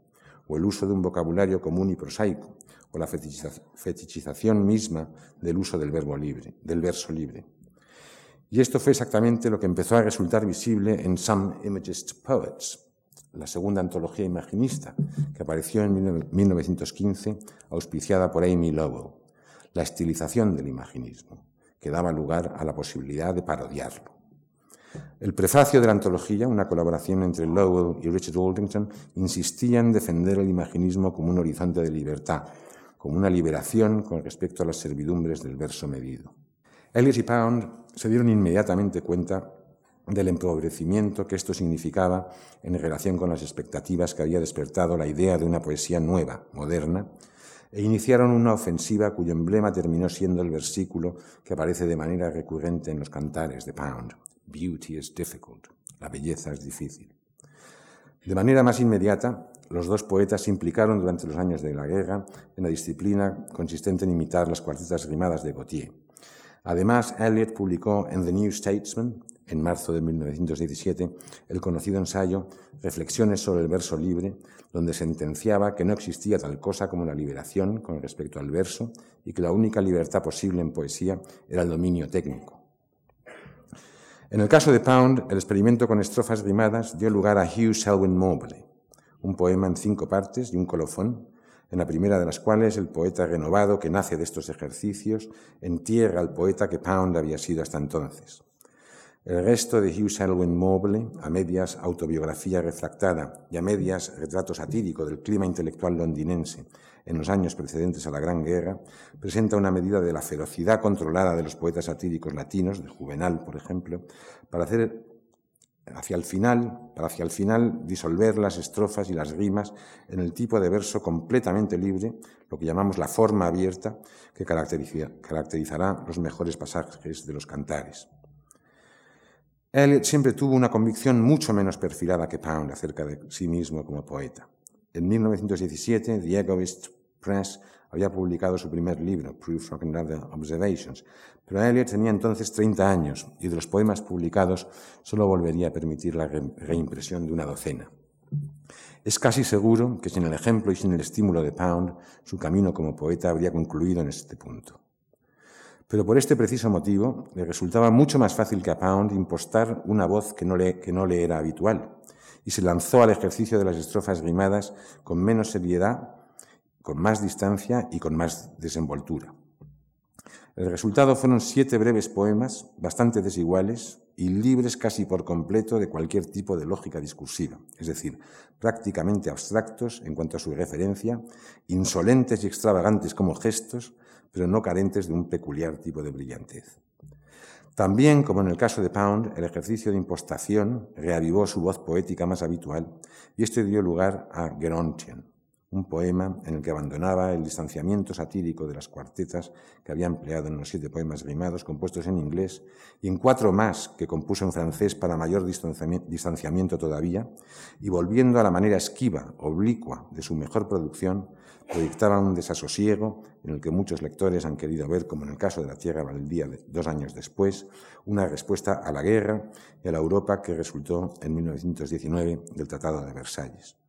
o el uso de un vocabulario común y prosaico, o la fetichización misma del uso del verbo libre, del verso libre. Y esto fue exactamente lo que empezó a resultar visible en Some Imagist Poets, la segunda antología imaginista, que apareció en 1915, auspiciada por Amy Lowell, la estilización del imaginismo, que daba lugar a la posibilidad de parodiarlo. El prefacio de la antología, una colaboración entre Lowell y Richard Aldington, insistía en defender el imaginismo como un horizonte de libertad, como una liberación con respecto a las servidumbres del verso medido. Ellis y Pound se dieron inmediatamente cuenta del empobrecimiento que esto significaba en relación con las expectativas que había despertado la idea de una poesía nueva, moderna, e iniciaron una ofensiva cuyo emblema terminó siendo el versículo que aparece de manera recurrente en los cantares de Pound. Beauty is difficult. La belleza es difícil. De manera más inmediata, los dos poetas se implicaron durante los años de la guerra en la disciplina consistente en imitar las cuartetas rimadas de Gautier. Además, Eliot publicó en The New Statesman, en marzo de 1917, el conocido ensayo Reflexiones sobre el verso libre, donde sentenciaba que no existía tal cosa como la liberación con respecto al verso y que la única libertad posible en poesía era el dominio técnico. En el caso de Pound, el experimento con estrofas rimadas dio lugar a Hugh Selwyn Mobley, un poema en cinco partes y un colofón, en la primera de las cuales el poeta renovado que nace de estos ejercicios entierra al poeta que Pound había sido hasta entonces. El resto de Hugh Selwyn Mobley, a medias autobiografía refractada y a medias retrato satírico del clima intelectual londinense en los años precedentes a la Gran Guerra, presenta una medida de la ferocidad controlada de los poetas satíricos latinos, de Juvenal, por ejemplo, para hacer hacia el final, para hacia el final disolver las estrofas y las rimas en el tipo de verso completamente libre, lo que llamamos la forma abierta, que caracterizará los mejores pasajes de los cantares. Eliot siempre tuvo una convicción mucho menos perfilada que Pound acerca de sí mismo como poeta. En 1917, The Press había publicado su primer libro, Proof from Other Observations, pero Eliot tenía entonces 30 años y de los poemas publicados solo volvería a permitir la reimpresión de una docena. Es casi seguro que sin el ejemplo y sin el estímulo de Pound, su camino como poeta habría concluido en este punto. Pero por este preciso motivo, le resultaba mucho más fácil que a Pound impostar una voz que no le, que no le era habitual, y se lanzó al ejercicio de las estrofas rimadas con menos seriedad con más distancia y con más desenvoltura. El resultado fueron siete breves poemas, bastante desiguales y libres casi por completo de cualquier tipo de lógica discursiva, es decir, prácticamente abstractos en cuanto a su referencia, insolentes y extravagantes como gestos, pero no carentes de un peculiar tipo de brillantez. También, como en el caso de Pound, el ejercicio de impostación reavivó su voz poética más habitual y esto dio lugar a Gerontian, un poema en el que abandonaba el distanciamiento satírico de las cuartetas que había empleado en los siete poemas rimados compuestos en inglés y en cuatro más que compuso en francés para mayor distanciamiento todavía, y volviendo a la manera esquiva, oblicua de su mejor producción, proyectaba un desasosiego en el que muchos lectores han querido ver, como en el caso de la Tierra Baldía dos años después, una respuesta a la guerra y a la Europa que resultó en 1919 del Tratado de Versalles.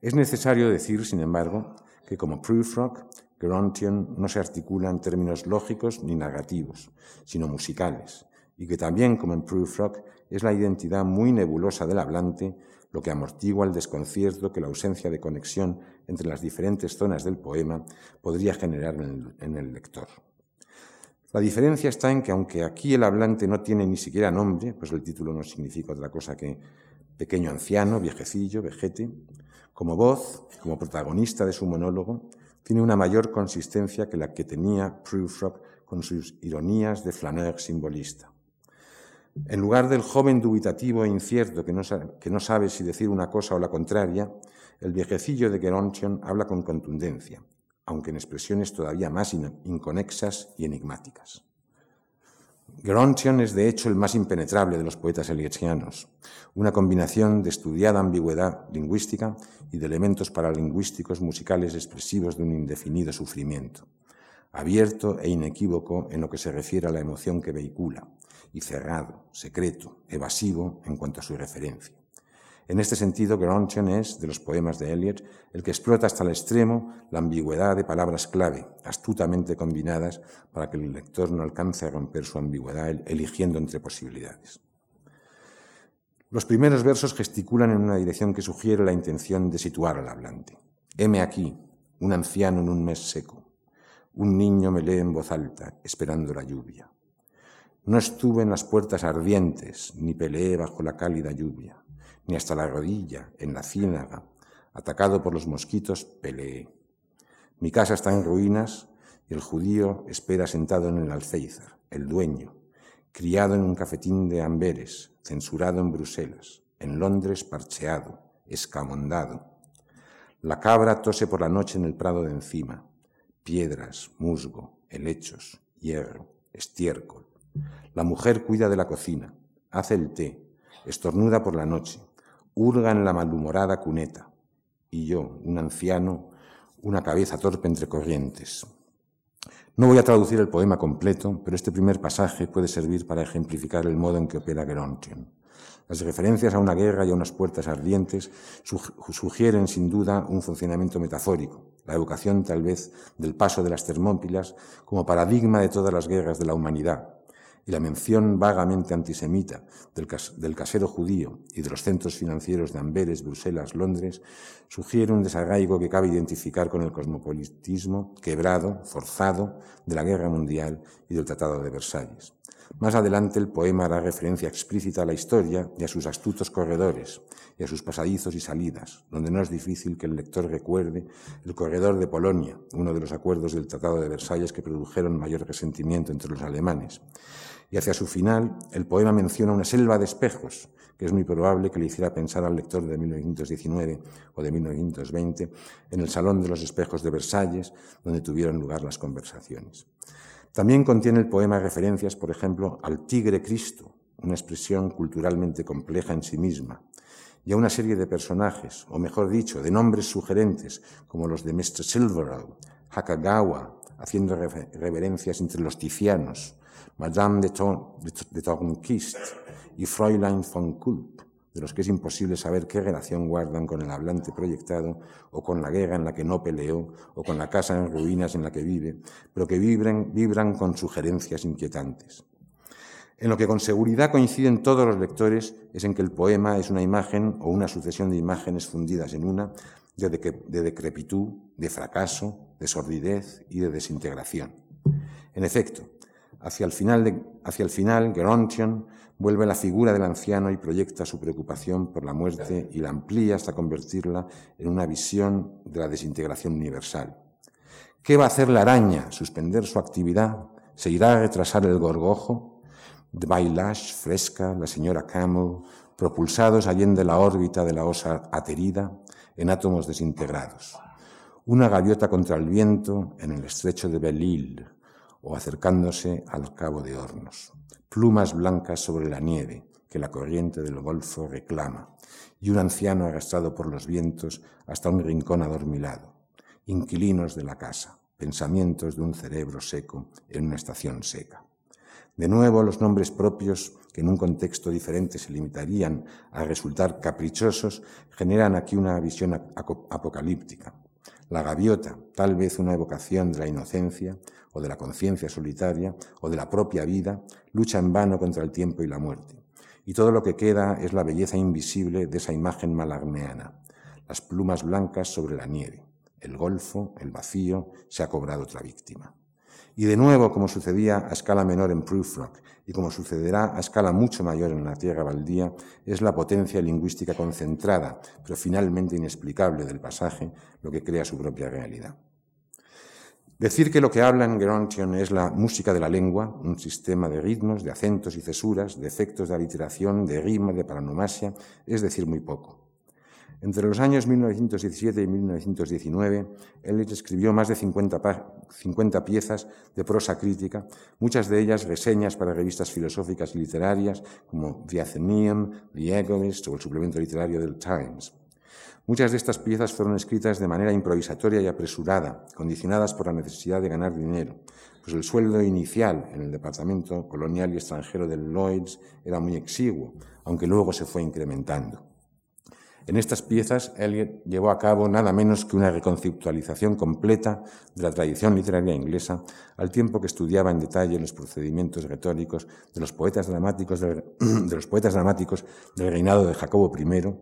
Es necesario decir, sin embargo, que como Prufrock, Gerontion no se articula en términos lógicos ni narrativos, sino musicales, y que también, como en Prufrock, es la identidad muy nebulosa del hablante lo que amortigua el desconcierto que la ausencia de conexión entre las diferentes zonas del poema podría generar en el, lector. La diferencia está en que aunque aquí el hablante no tiene ni siquiera nombre, pues el título no significa otra cosa que pequeño anciano, viejecillo, vejete, como voz, como protagonista de su monólogo, tiene una mayor consistencia que la que tenía Prufrock con sus ironías de flaneur simbolista. En lugar del joven dubitativo e incierto que no, sabe, si decir una cosa o la contraria, el viejecillo de Gerontion habla con contundencia, aunque en expresiones todavía más inconexas y enigmáticas. Gerontion es de hecho el más impenetrable de los poetas eliotianos, una combinación de estudiada ambigüedad lingüística y de elementos paralingüísticos musicales expresivos de un indefinido sufrimiento, abierto e inequívoco en lo que se refiere a la emoción que vehicula, y cerrado, secreto, evasivo en cuanto a su referencia. En este sentido, Gerontion es, de los poemas de Eliot, el que explota hasta el extremo la ambigüedad de palabras clave, astutamente combinadas para que el lector no alcance a romper su ambigüedad eligiendo entre posibilidades. Los primeros versos gesticulan en una dirección que sugiere la intención de situar al hablante. Heme aquí, un anciano en un mes seco. Un niño me lee en voz alta, esperando la lluvia. No estuve en las puertas ardientes, ni peleé bajo la cálida lluvia ni hasta la rodilla, en la ciénaga, atacado por los mosquitos, peleé. Mi casa está en ruinas y el judío espera sentado en el alféizar, el dueño, criado en un cafetín de Amberes, censurado en Bruselas, en Londres parcheado, escamondado. La cabra tose por la noche en el prado de encima, piedras, musgo, helechos, hierro, estiércol. La mujer cuida de la cocina, hace el té, estornuda por la noche, hurga en la malhumorada cuneta, y yo, un anciano, una cabeza torpe entre corrientes. No voy a traducir el poema completo, pero este primer pasaje puede servir para ejemplificar el modo en que opera Gerontion. Las referencias a una guerra y a unas puertas ardientes sugieren sin duda un funcionamiento metafórico, la evocación tal vez del paso de las Termópilas como paradigma de todas las guerras de la humanidad, y la mención vagamente antisemita del, casero judío y de los centros financieros de Amberes, Bruselas, Londres, sugiere un desarraigo que cabe identificar con el cosmopolitismo quebrado, forzado, de la Guerra Mundial y del Tratado de Versalles. Más adelante el poema hará referencia explícita a la historia y a sus astutos corredores y a sus pasadizos y salidas, donde no es difícil que el lector recuerde el corredor de Polonia, uno de los acuerdos del Tratado de Versalles que produjeron mayor resentimiento entre los alemanes, y hacia su final, el poema menciona una selva de espejos, que es muy probable que le hiciera pensar al lector de 1919 o de 1920 en el Salón de los Espejos de Versalles, donde tuvieron lugar las conversaciones. También contiene el poema referencias, por ejemplo, al tigre Cristo, una expresión culturalmente compleja en sí misma, y a una serie de personajes, o mejor dicho, de nombres sugerentes, como los de Mr. Silverall, Hakagawa, haciendo reverencias entre los ticianos, Madame de, Tornquist y Fräulein von Kulp, de los que es imposible saber qué relación guardan con el hablante proyectado o con la guerra en la que no peleó o con la casa en ruinas en la que vive, pero que vibran, vibran con sugerencias inquietantes. En lo que con seguridad coinciden todos los lectores es en que el poema es una imagen o una sucesión de imágenes fundidas en una de, de decrepitud, de fracaso, de sordidez y de desintegración. En efecto, Hacia el final, de, hacia el final Gerontion vuelve la figura del anciano y proyecta su preocupación por la muerte y la amplía hasta convertirla en una visión de la desintegración universal. ¿Qué va a hacer la araña? ¿Suspender su actividad? ¿Se irá a retrasar el gorgojo? De Bailash, Fresca, la señora Camel, propulsados allende la órbita de la osa aterida en átomos desintegrados. Una gaviota contra el viento en el estrecho de Belle-Île o acercándose al cabo de hornos, plumas blancas sobre la nieve que la corriente del golfo reclama, y un anciano arrastrado por los vientos hasta un rincón adormilado, inquilinos de la casa, pensamientos de un cerebro seco en una estación seca. De nuevo, los nombres propios, que en un contexto diferente se limitarían a resultar caprichosos, generan aquí una visión apocalíptica. La gaviota, tal vez una evocación de la inocencia, o de la conciencia solitaria o de la propia vida, lucha en vano contra el tiempo y la muerte. Y todo lo que queda es la belleza invisible de esa imagen malarneana, las plumas blancas sobre la nieve, el golfo, el vacío, se ha cobrado otra víctima. Y de nuevo, como sucedía a escala menor en Proof Rock y como sucederá a escala mucho mayor en la Tierra Baldía, es la potencia lingüística concentrada, pero finalmente inexplicable del pasaje, lo que crea su propia realidad. Decir que lo que habla en Gerontion es la música de la lengua, un sistema de ritmos, de acentos y cesuras, de efectos de aliteración, de rima, de paranomasia, es decir muy poco. Entre los años 1917 y 1919, Eliot escribió más de 50, piezas de prosa crítica, muchas de ellas reseñas para revistas filosóficas y literarias como The Athenaeum, The Egoist o el suplemento literario del Times. Muchas de estas piezas fueron escritas de manera improvisatoria y apresurada, condicionadas por la necesidad de ganar dinero, pues el sueldo inicial en el Departamento Colonial y Extranjero del Lloyds era muy exiguo, aunque luego se fue incrementando. En estas piezas, Eliot llevó a cabo nada menos que una reconceptualización completa de la tradición literaria inglesa, al tiempo que estudiaba en detalle los procedimientos retóricos de los poetas dramáticos del, [CLEARS THROAT] de los poetas dramáticos del reinado de Jacobo I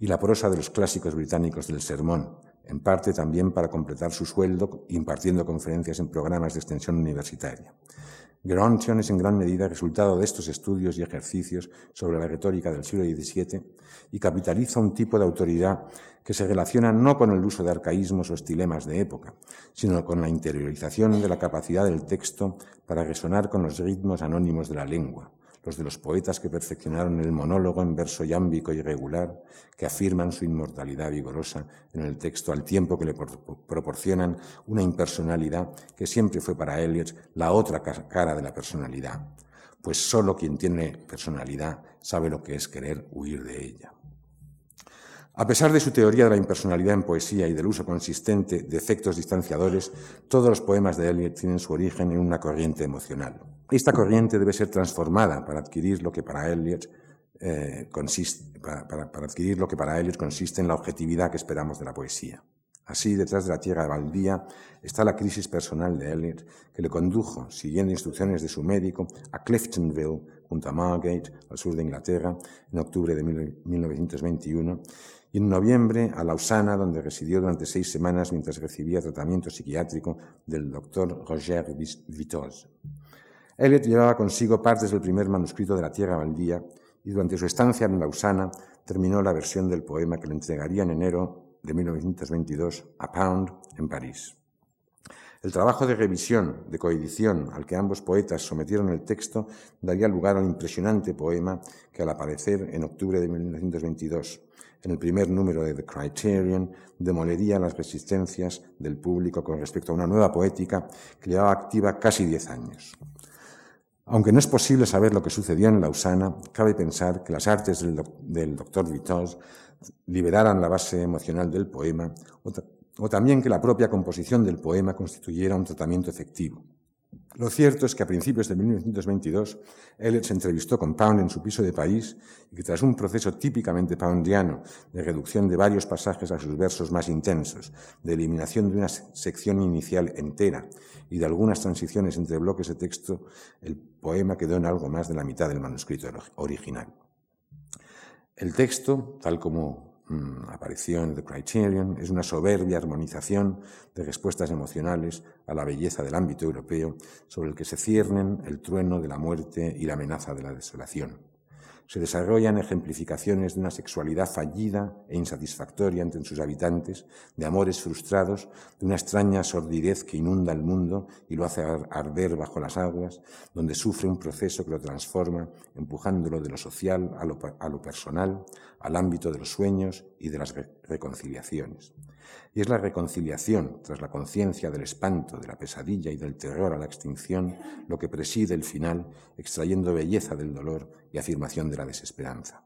y la prosa de los clásicos británicos del sermón, en parte también para completar su sueldo impartiendo conferencias en programas de extensión universitaria. Grontion es en gran medida resultado de estos estudios y ejercicios sobre la retórica del siglo XVII y capitaliza un tipo de autoridad que se relaciona no con el uso de arcaísmos o estilemas de época, sino con la interiorización de la capacidad del texto para resonar con los ritmos anónimos de la lengua, los de los poetas que perfeccionaron el monólogo en verso yámbico y regular, que afirman su inmortalidad vigorosa en el texto al tiempo que le proporcionan una impersonalidad que siempre fue para Eliot la otra cara de la personalidad, pues solo quien tiene personalidad sabe lo que es querer huir de ella. A pesar de su teoría de la impersonalidad en poesía y del uso consistente de efectos distanciadores, todos los poemas de Eliot tienen su origen en una corriente emocional. Esta corriente debe ser transformada para adquirir lo que para Eliot eh, consiste, para, adquirir lo que para Eliot consiste en la objetividad que esperamos de la poesía. Así, detrás de la tierra de Baldía está la crisis personal de Eliot, que le condujo, siguiendo instrucciones de su médico, a Cliftonville, junto a Margate, al sur de Inglaterra, en octubre de 1921, en noviembre a Lausana, donde residió durante seis semanas mientras recibía tratamiento psiquiátrico del doctor Roger Vitoz. Eliot llevaba consigo partes del primer manuscrito de La Tierra Baldía y durante su estancia en Lausana terminó la versión del poema que le entregaría en enero de 1922 a Pound en París. El trabajo de revisión, de coedición al que ambos poetas sometieron el texto daría lugar al impresionante poema que al aparecer en octubre de 1922 en el primer número de The Criterion, demolería las resistencias del público con respecto a una nueva poética que llevaba activa casi diez años. Aunque no es posible saber lo que sucedió en Lausana, cabe pensar que las artes del, doctor Vitoz liberaran la base emocional del poema o también que la propia composición del poema constituyera un tratamiento efectivo. Lo cierto es que a principios de 1922 Eliot se entrevistó con Pound en su piso de París y que tras un proceso típicamente poundiano de reducción de varios pasajes a sus versos más intensos, de eliminación de una sección inicial entera y de algunas transiciones entre bloques de texto, el poema quedó en algo más de la mitad del manuscrito original. El texto, tal como Mm, apareció The Criterion, es una soberbia armonización de respuestas emocionales a la belleza del ámbito europeo sobre el que se ciernen el trueno de la muerte y la amenaza de la desolación. Se desarrollan ejemplificaciones de una sexualidad fallida e insatisfactoria entre sus habitantes, de amores frustrados, de una extraña sordidez que inunda el mundo y lo hace arder bajo las aguas, donde sufre un proceso que lo transforma, empujándolo de lo social a lo personal, al ámbito de los sueños y de las reconciliaciones. Y es la reconciliación, tras la conciencia del espanto, de la pesadilla y del terror a la extinción, lo que preside el final, extrayendo belleza del dolor y afirmación de la desesperanza.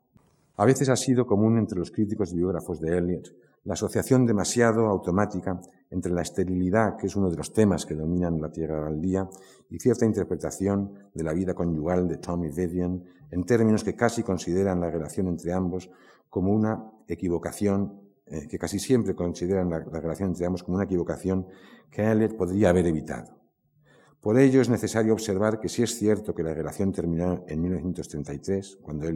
A veces ha sido común entre los críticos y biógrafos de Eliot la asociación demasiado automática entre la esterilidad, que es uno de los temas que dominan la Tierra al día, y cierta interpretación de la vida conyugal de Tommy Vivian en términos que casi consideran la relación entre ambos como una equivocación eh, que casi siempre consideran la, relación entre ambos como una equivocación que Eliot podría haber evitado. Por ello es necesario observar que si es cierto que la relación terminó en 1933, cuando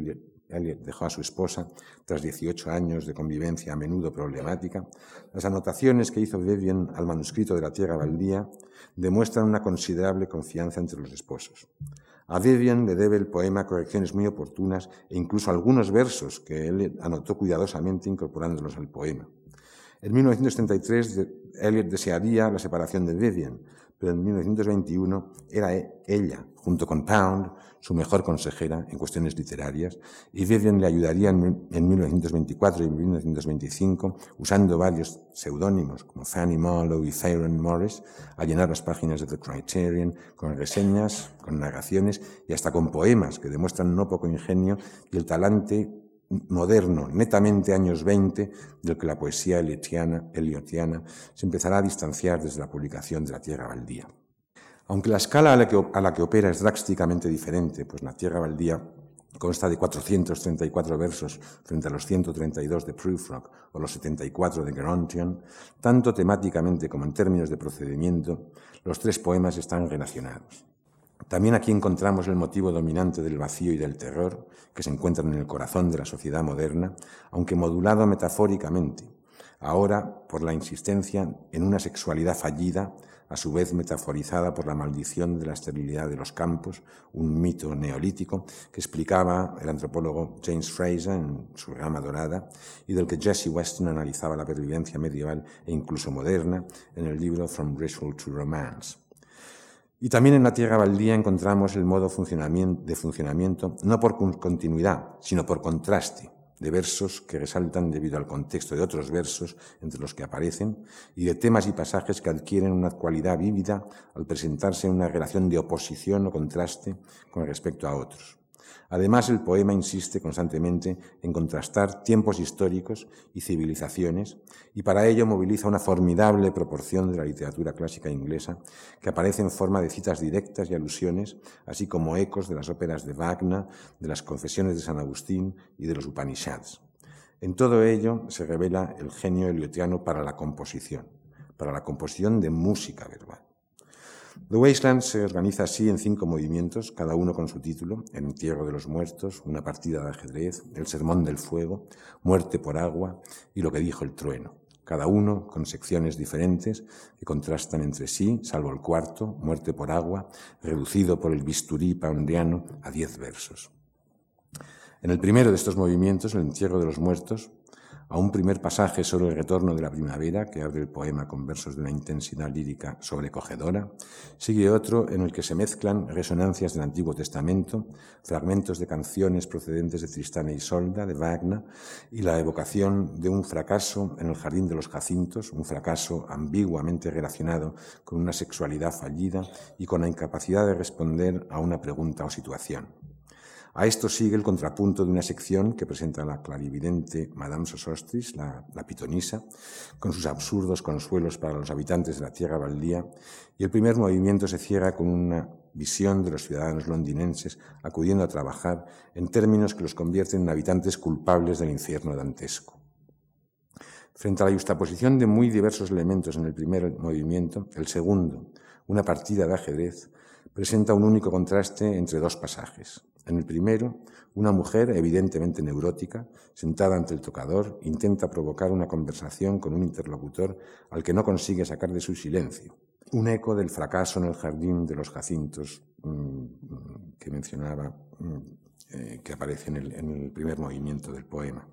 Eliot, dejó a su esposa tras 18 años de convivencia a menudo problemática, las anotaciones que hizo Vivian al manuscrito de la Tierra Baldía demuestran una considerable confianza entre los esposos. A Vivian le debe el poema correcciones muy oportunas e incluso algunos versos que él anotó cuidadosamente incorporándolos al poema. En 1933 Eliot desearía la separación de Vivian, en 1921 era e, ella, junto con Pound, su mejor consejera en cuestiones literarias, y Vivian le ayudaría en, 1924 y 1925, usando varios seudónimos como Fanny Marlowe y Theron Morris, a llenar las páginas de The Criterion con reseñas, con narraciones y hasta con poemas que demuestran no poco ingenio y el talante moderno, netamente años 20, del que la poesía eliotiana, eliotiana se empezará a distanciar desde la publicación de La Tierra Baldía. Aunque la escala a la, que, opera es drásticamente diferente, pues La Tierra Baldía Consta de 434 versos frente a los 132 de Prufrock o los 74 de Gerontion. Tanto temáticamente como en términos de procedimiento, los tres poemas están relacionados. También aquí encontramos el motivo dominante del vacío y del terror que se encuentran en el corazón de la sociedad moderna, aunque modulado metafóricamente, ahora por la insistencia en una sexualidad fallida, a su vez metaforizada por la maldición de la esterilidad de los campos, un mito neolítico que explicaba el antropólogo James Fraser en su rama dorada y del que Jesse Weston analizaba la pervivencia medieval e incluso moderna en el libro From Ritual to Romance. Y también en la tierra baldía encontramos el modo de funcionamiento no por continuidad, sino por contraste, de versos que resaltan debido al contexto de otros versos entre los que aparecen y de temas y pasajes que adquieren una cualidad vívida al presentarse en una relación de oposición o contraste con respecto a otros. Además, el poema insiste constantemente en contrastar tiempos históricos y civilizaciones, y para ello moviliza una formidable proporción de la literatura clásica inglesa, que aparece en forma de citas directas y alusiones, así como ecos de las óperas de Wagner, de las confesiones de San Agustín y de los Upanishads. En todo ello se revela el genio eliotiano para la composición, para la composición de música verbal. The Wasteland se organiza así en cinco movimientos, cada uno con su título, El entierro de los muertos, una partida de ajedrez, El sermón del fuego, Muerte por agua y Lo que dijo el trueno, cada uno con secciones diferentes que contrastan entre sí, salvo el cuarto, Muerte por agua, reducido por el bisturí poundiano a diez versos. En el primero de estos movimientos, El entierro de los muertos, a un primer pasaje sobre el retorno de la primavera, que abre el poema con versos de una intensidad lírica sobrecogedora, sigue otro en el que se mezclan resonancias del Antiguo Testamento, fragmentos de canciones procedentes de Tristán e Isolda, de Wagner, y la evocación de un fracaso en el Jardín de los Jacintos, un fracaso ambiguamente relacionado con una sexualidad fallida y con la incapacidad de responder a una pregunta o situación. A esto sigue el contrapunto de una sección que presenta la clarividente Madame Sosostris, la, pitonisa, con sus absurdos consuelos para los habitantes de la tierra baldía, y el primer movimiento se cierra con una visión de los ciudadanos londinenses acudiendo a trabajar en términos que los convierten en habitantes culpables del infierno dantesco. Frente a la justaposición de muy diversos elementos en el primer movimiento, el segundo, una partida de ajedrez, presenta un único contraste entre dos pasajes. En el primero, una mujer, evidentemente neurótica, sentada ante el tocador, intenta provocar una conversación con un interlocutor al que no consigue sacar de su silencio. Un eco del fracaso en el jardín de los jacintos mm, que mencionaba, mm, eh, que aparece en el, primer movimiento del poema.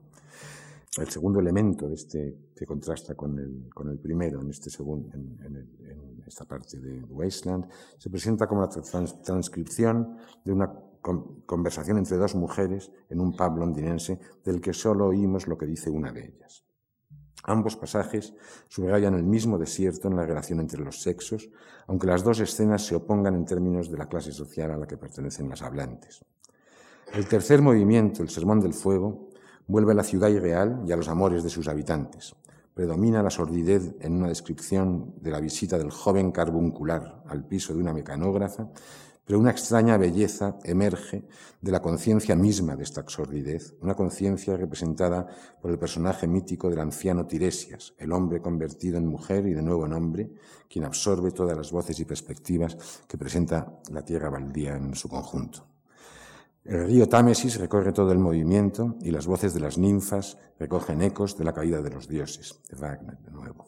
El segundo elemento de este, que contrasta con el, primero en, este en, esta parte de Wasteland se presenta como la transcripción de una conversación entre dos mujeres en un pub londinense del que solo oímos lo que dice una de ellas. Ambos pasajes subrayan el mismo desierto en la relación entre los sexos, aunque las dos escenas se opongan en términos de la clase social a la que pertenecen las hablantes. El tercer movimiento, el Sermón del Fuego, vuelve a la ciudad irreal y a los amores de sus habitantes. Predomina la sordidez en una descripción de la visita del joven carbuncular al piso de una mecanógrafa pero una extraña belleza emerge de la conciencia misma de esta absurdidez, una conciencia representada por el personaje mítico del anciano Tiresias, el hombre convertido en mujer y de nuevo en hombre, quien absorbe todas las voces y perspectivas que presenta la tierra baldía en su conjunto. El río Támesis recorre todo el movimiento y las voces de las ninfas recogen ecos de la caída de los dioses, de Wagner de nuevo.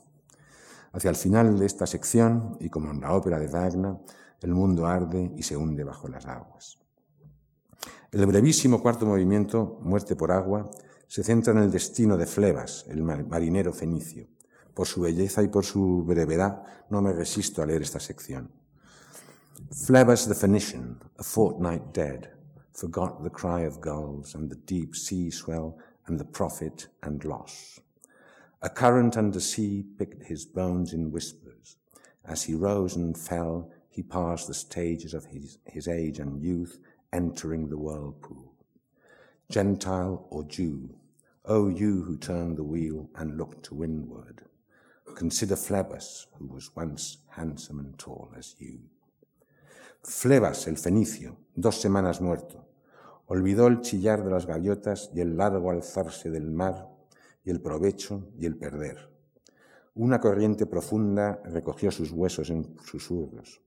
Hacia el final de esta sección, y como en la ópera de Wagner, el mundo arde y se hunde bajo las aguas. El brevísimo cuarto movimiento, Muerte por agua, se centra en el destino de Flebas, el marinero fenicio. Por su belleza y por su brevedad no me resisto a leer esta sección. Flebas the Phoenician, a fortnight dead, forgot the cry of gulls and the deep sea swell and the profit and loss. A current under sea picked his bones in whispers. As he rose and fell, he passed the stages of his, his age and youth, entering the whirlpool. Gentile or Jew, O you who turn the wheel and look to windward, consider Phlebas, who was once handsome and tall as you. Flebas, el fenicio, dos semanas muerto, Olvidó el chillar de las gaviotas y el largo alzarse del mar y el provecho y el perder. Una corriente profunda recogió sus huesos en susurros.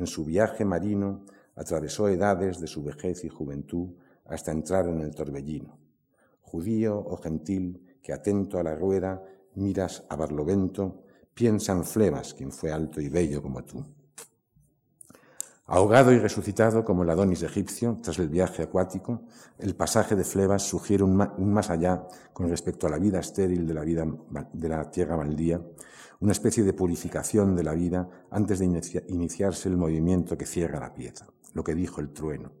En su viaje marino atravesó edades de su vejez y juventud hasta entrar en el torbellino. Judío o gentil, que atento a la rueda miras a Barlovento, piensa en Flebas, quien fue alto y bello como tú. Ahogado y resucitado como el Adonis egipcio tras el viaje acuático, el pasaje de Flebas sugiere un, más allá con respecto a la vida estéril de la, vida, de la tierra baldía, una especie de purificación de la vida antes de iniciarse el movimiento que cierra la pieza, lo que dijo el trueno,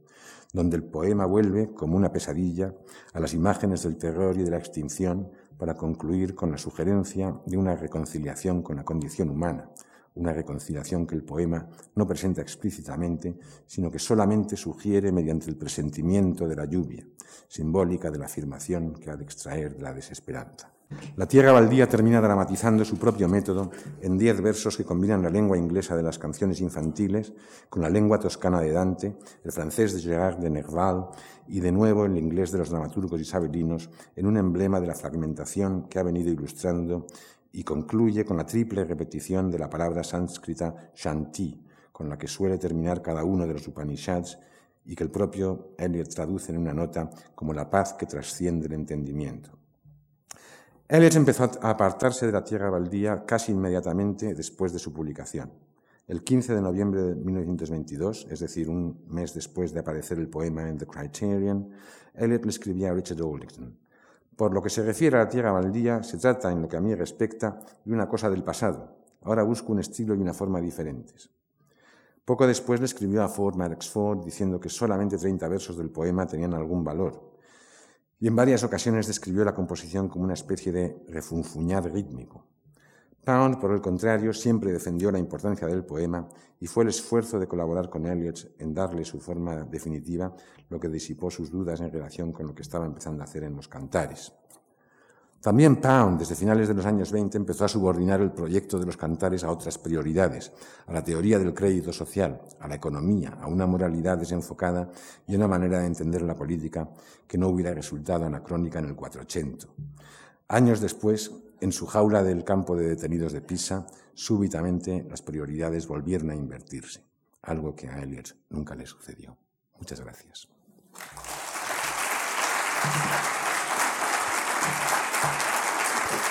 donde el poema vuelve, como una pesadilla, a las imágenes del terror y de la extinción para concluir con la sugerencia de una reconciliación con la condición humana, una reconciliación que el poema no presenta explícitamente, sino que solamente sugiere mediante el presentimiento de la lluvia, simbólica de la afirmación que ha de extraer de la desesperanza. La tierra baldía termina dramatizando su propio método en diez versos que combinan la lengua inglesa de las canciones infantiles con la lengua toscana de Dante, el francés de Gérard de Nerval y de nuevo el inglés de los dramaturgos isabelinos en un emblema de la fragmentación que ha venido ilustrando y concluye con la triple repetición de la palabra sánscrita shanti, con la que suele terminar cada uno de los Upanishads y que el propio Eliot traduce en una nota como la paz que trasciende el entendimiento. Eliot empezó a apartarse de la tierra baldía casi inmediatamente después de su publicación. El 15 de noviembre de 1922, es decir, un mes después de aparecer el poema en The Criterion, Eliot le escribía a Richard Oldington. Por lo que se refiere a la tierra baldía, se trata, en lo que a mí respecta, de una cosa del pasado. Ahora busco un estilo y una forma diferentes. Poco después le escribió a Ford Madox Ford diciendo que solamente 30 versos del poema tenían algún valor. Y en varias ocasiones describió la composición como una especie de refunfuñar rítmico. Pound, por el contrario, siempre defendió la importancia del poema y fue el esfuerzo de colaborar con Eliot en darle su forma definitiva lo que disipó sus dudas en relación con lo que estaba empezando a hacer en los cantares. También Pound, desde finales de los años 20, empezó a subordinar el proyecto de los cantares a otras prioridades, a la teoría del crédito social, a la economía, a una moralidad desenfocada y una manera de entender la política que no hubiera resultado anacrónica en el 480. Años después, en su jaula del campo de detenidos de Pisa, súbitamente las prioridades volvieron a invertirse, algo que a Eliot nunca le sucedió. Muchas gracias.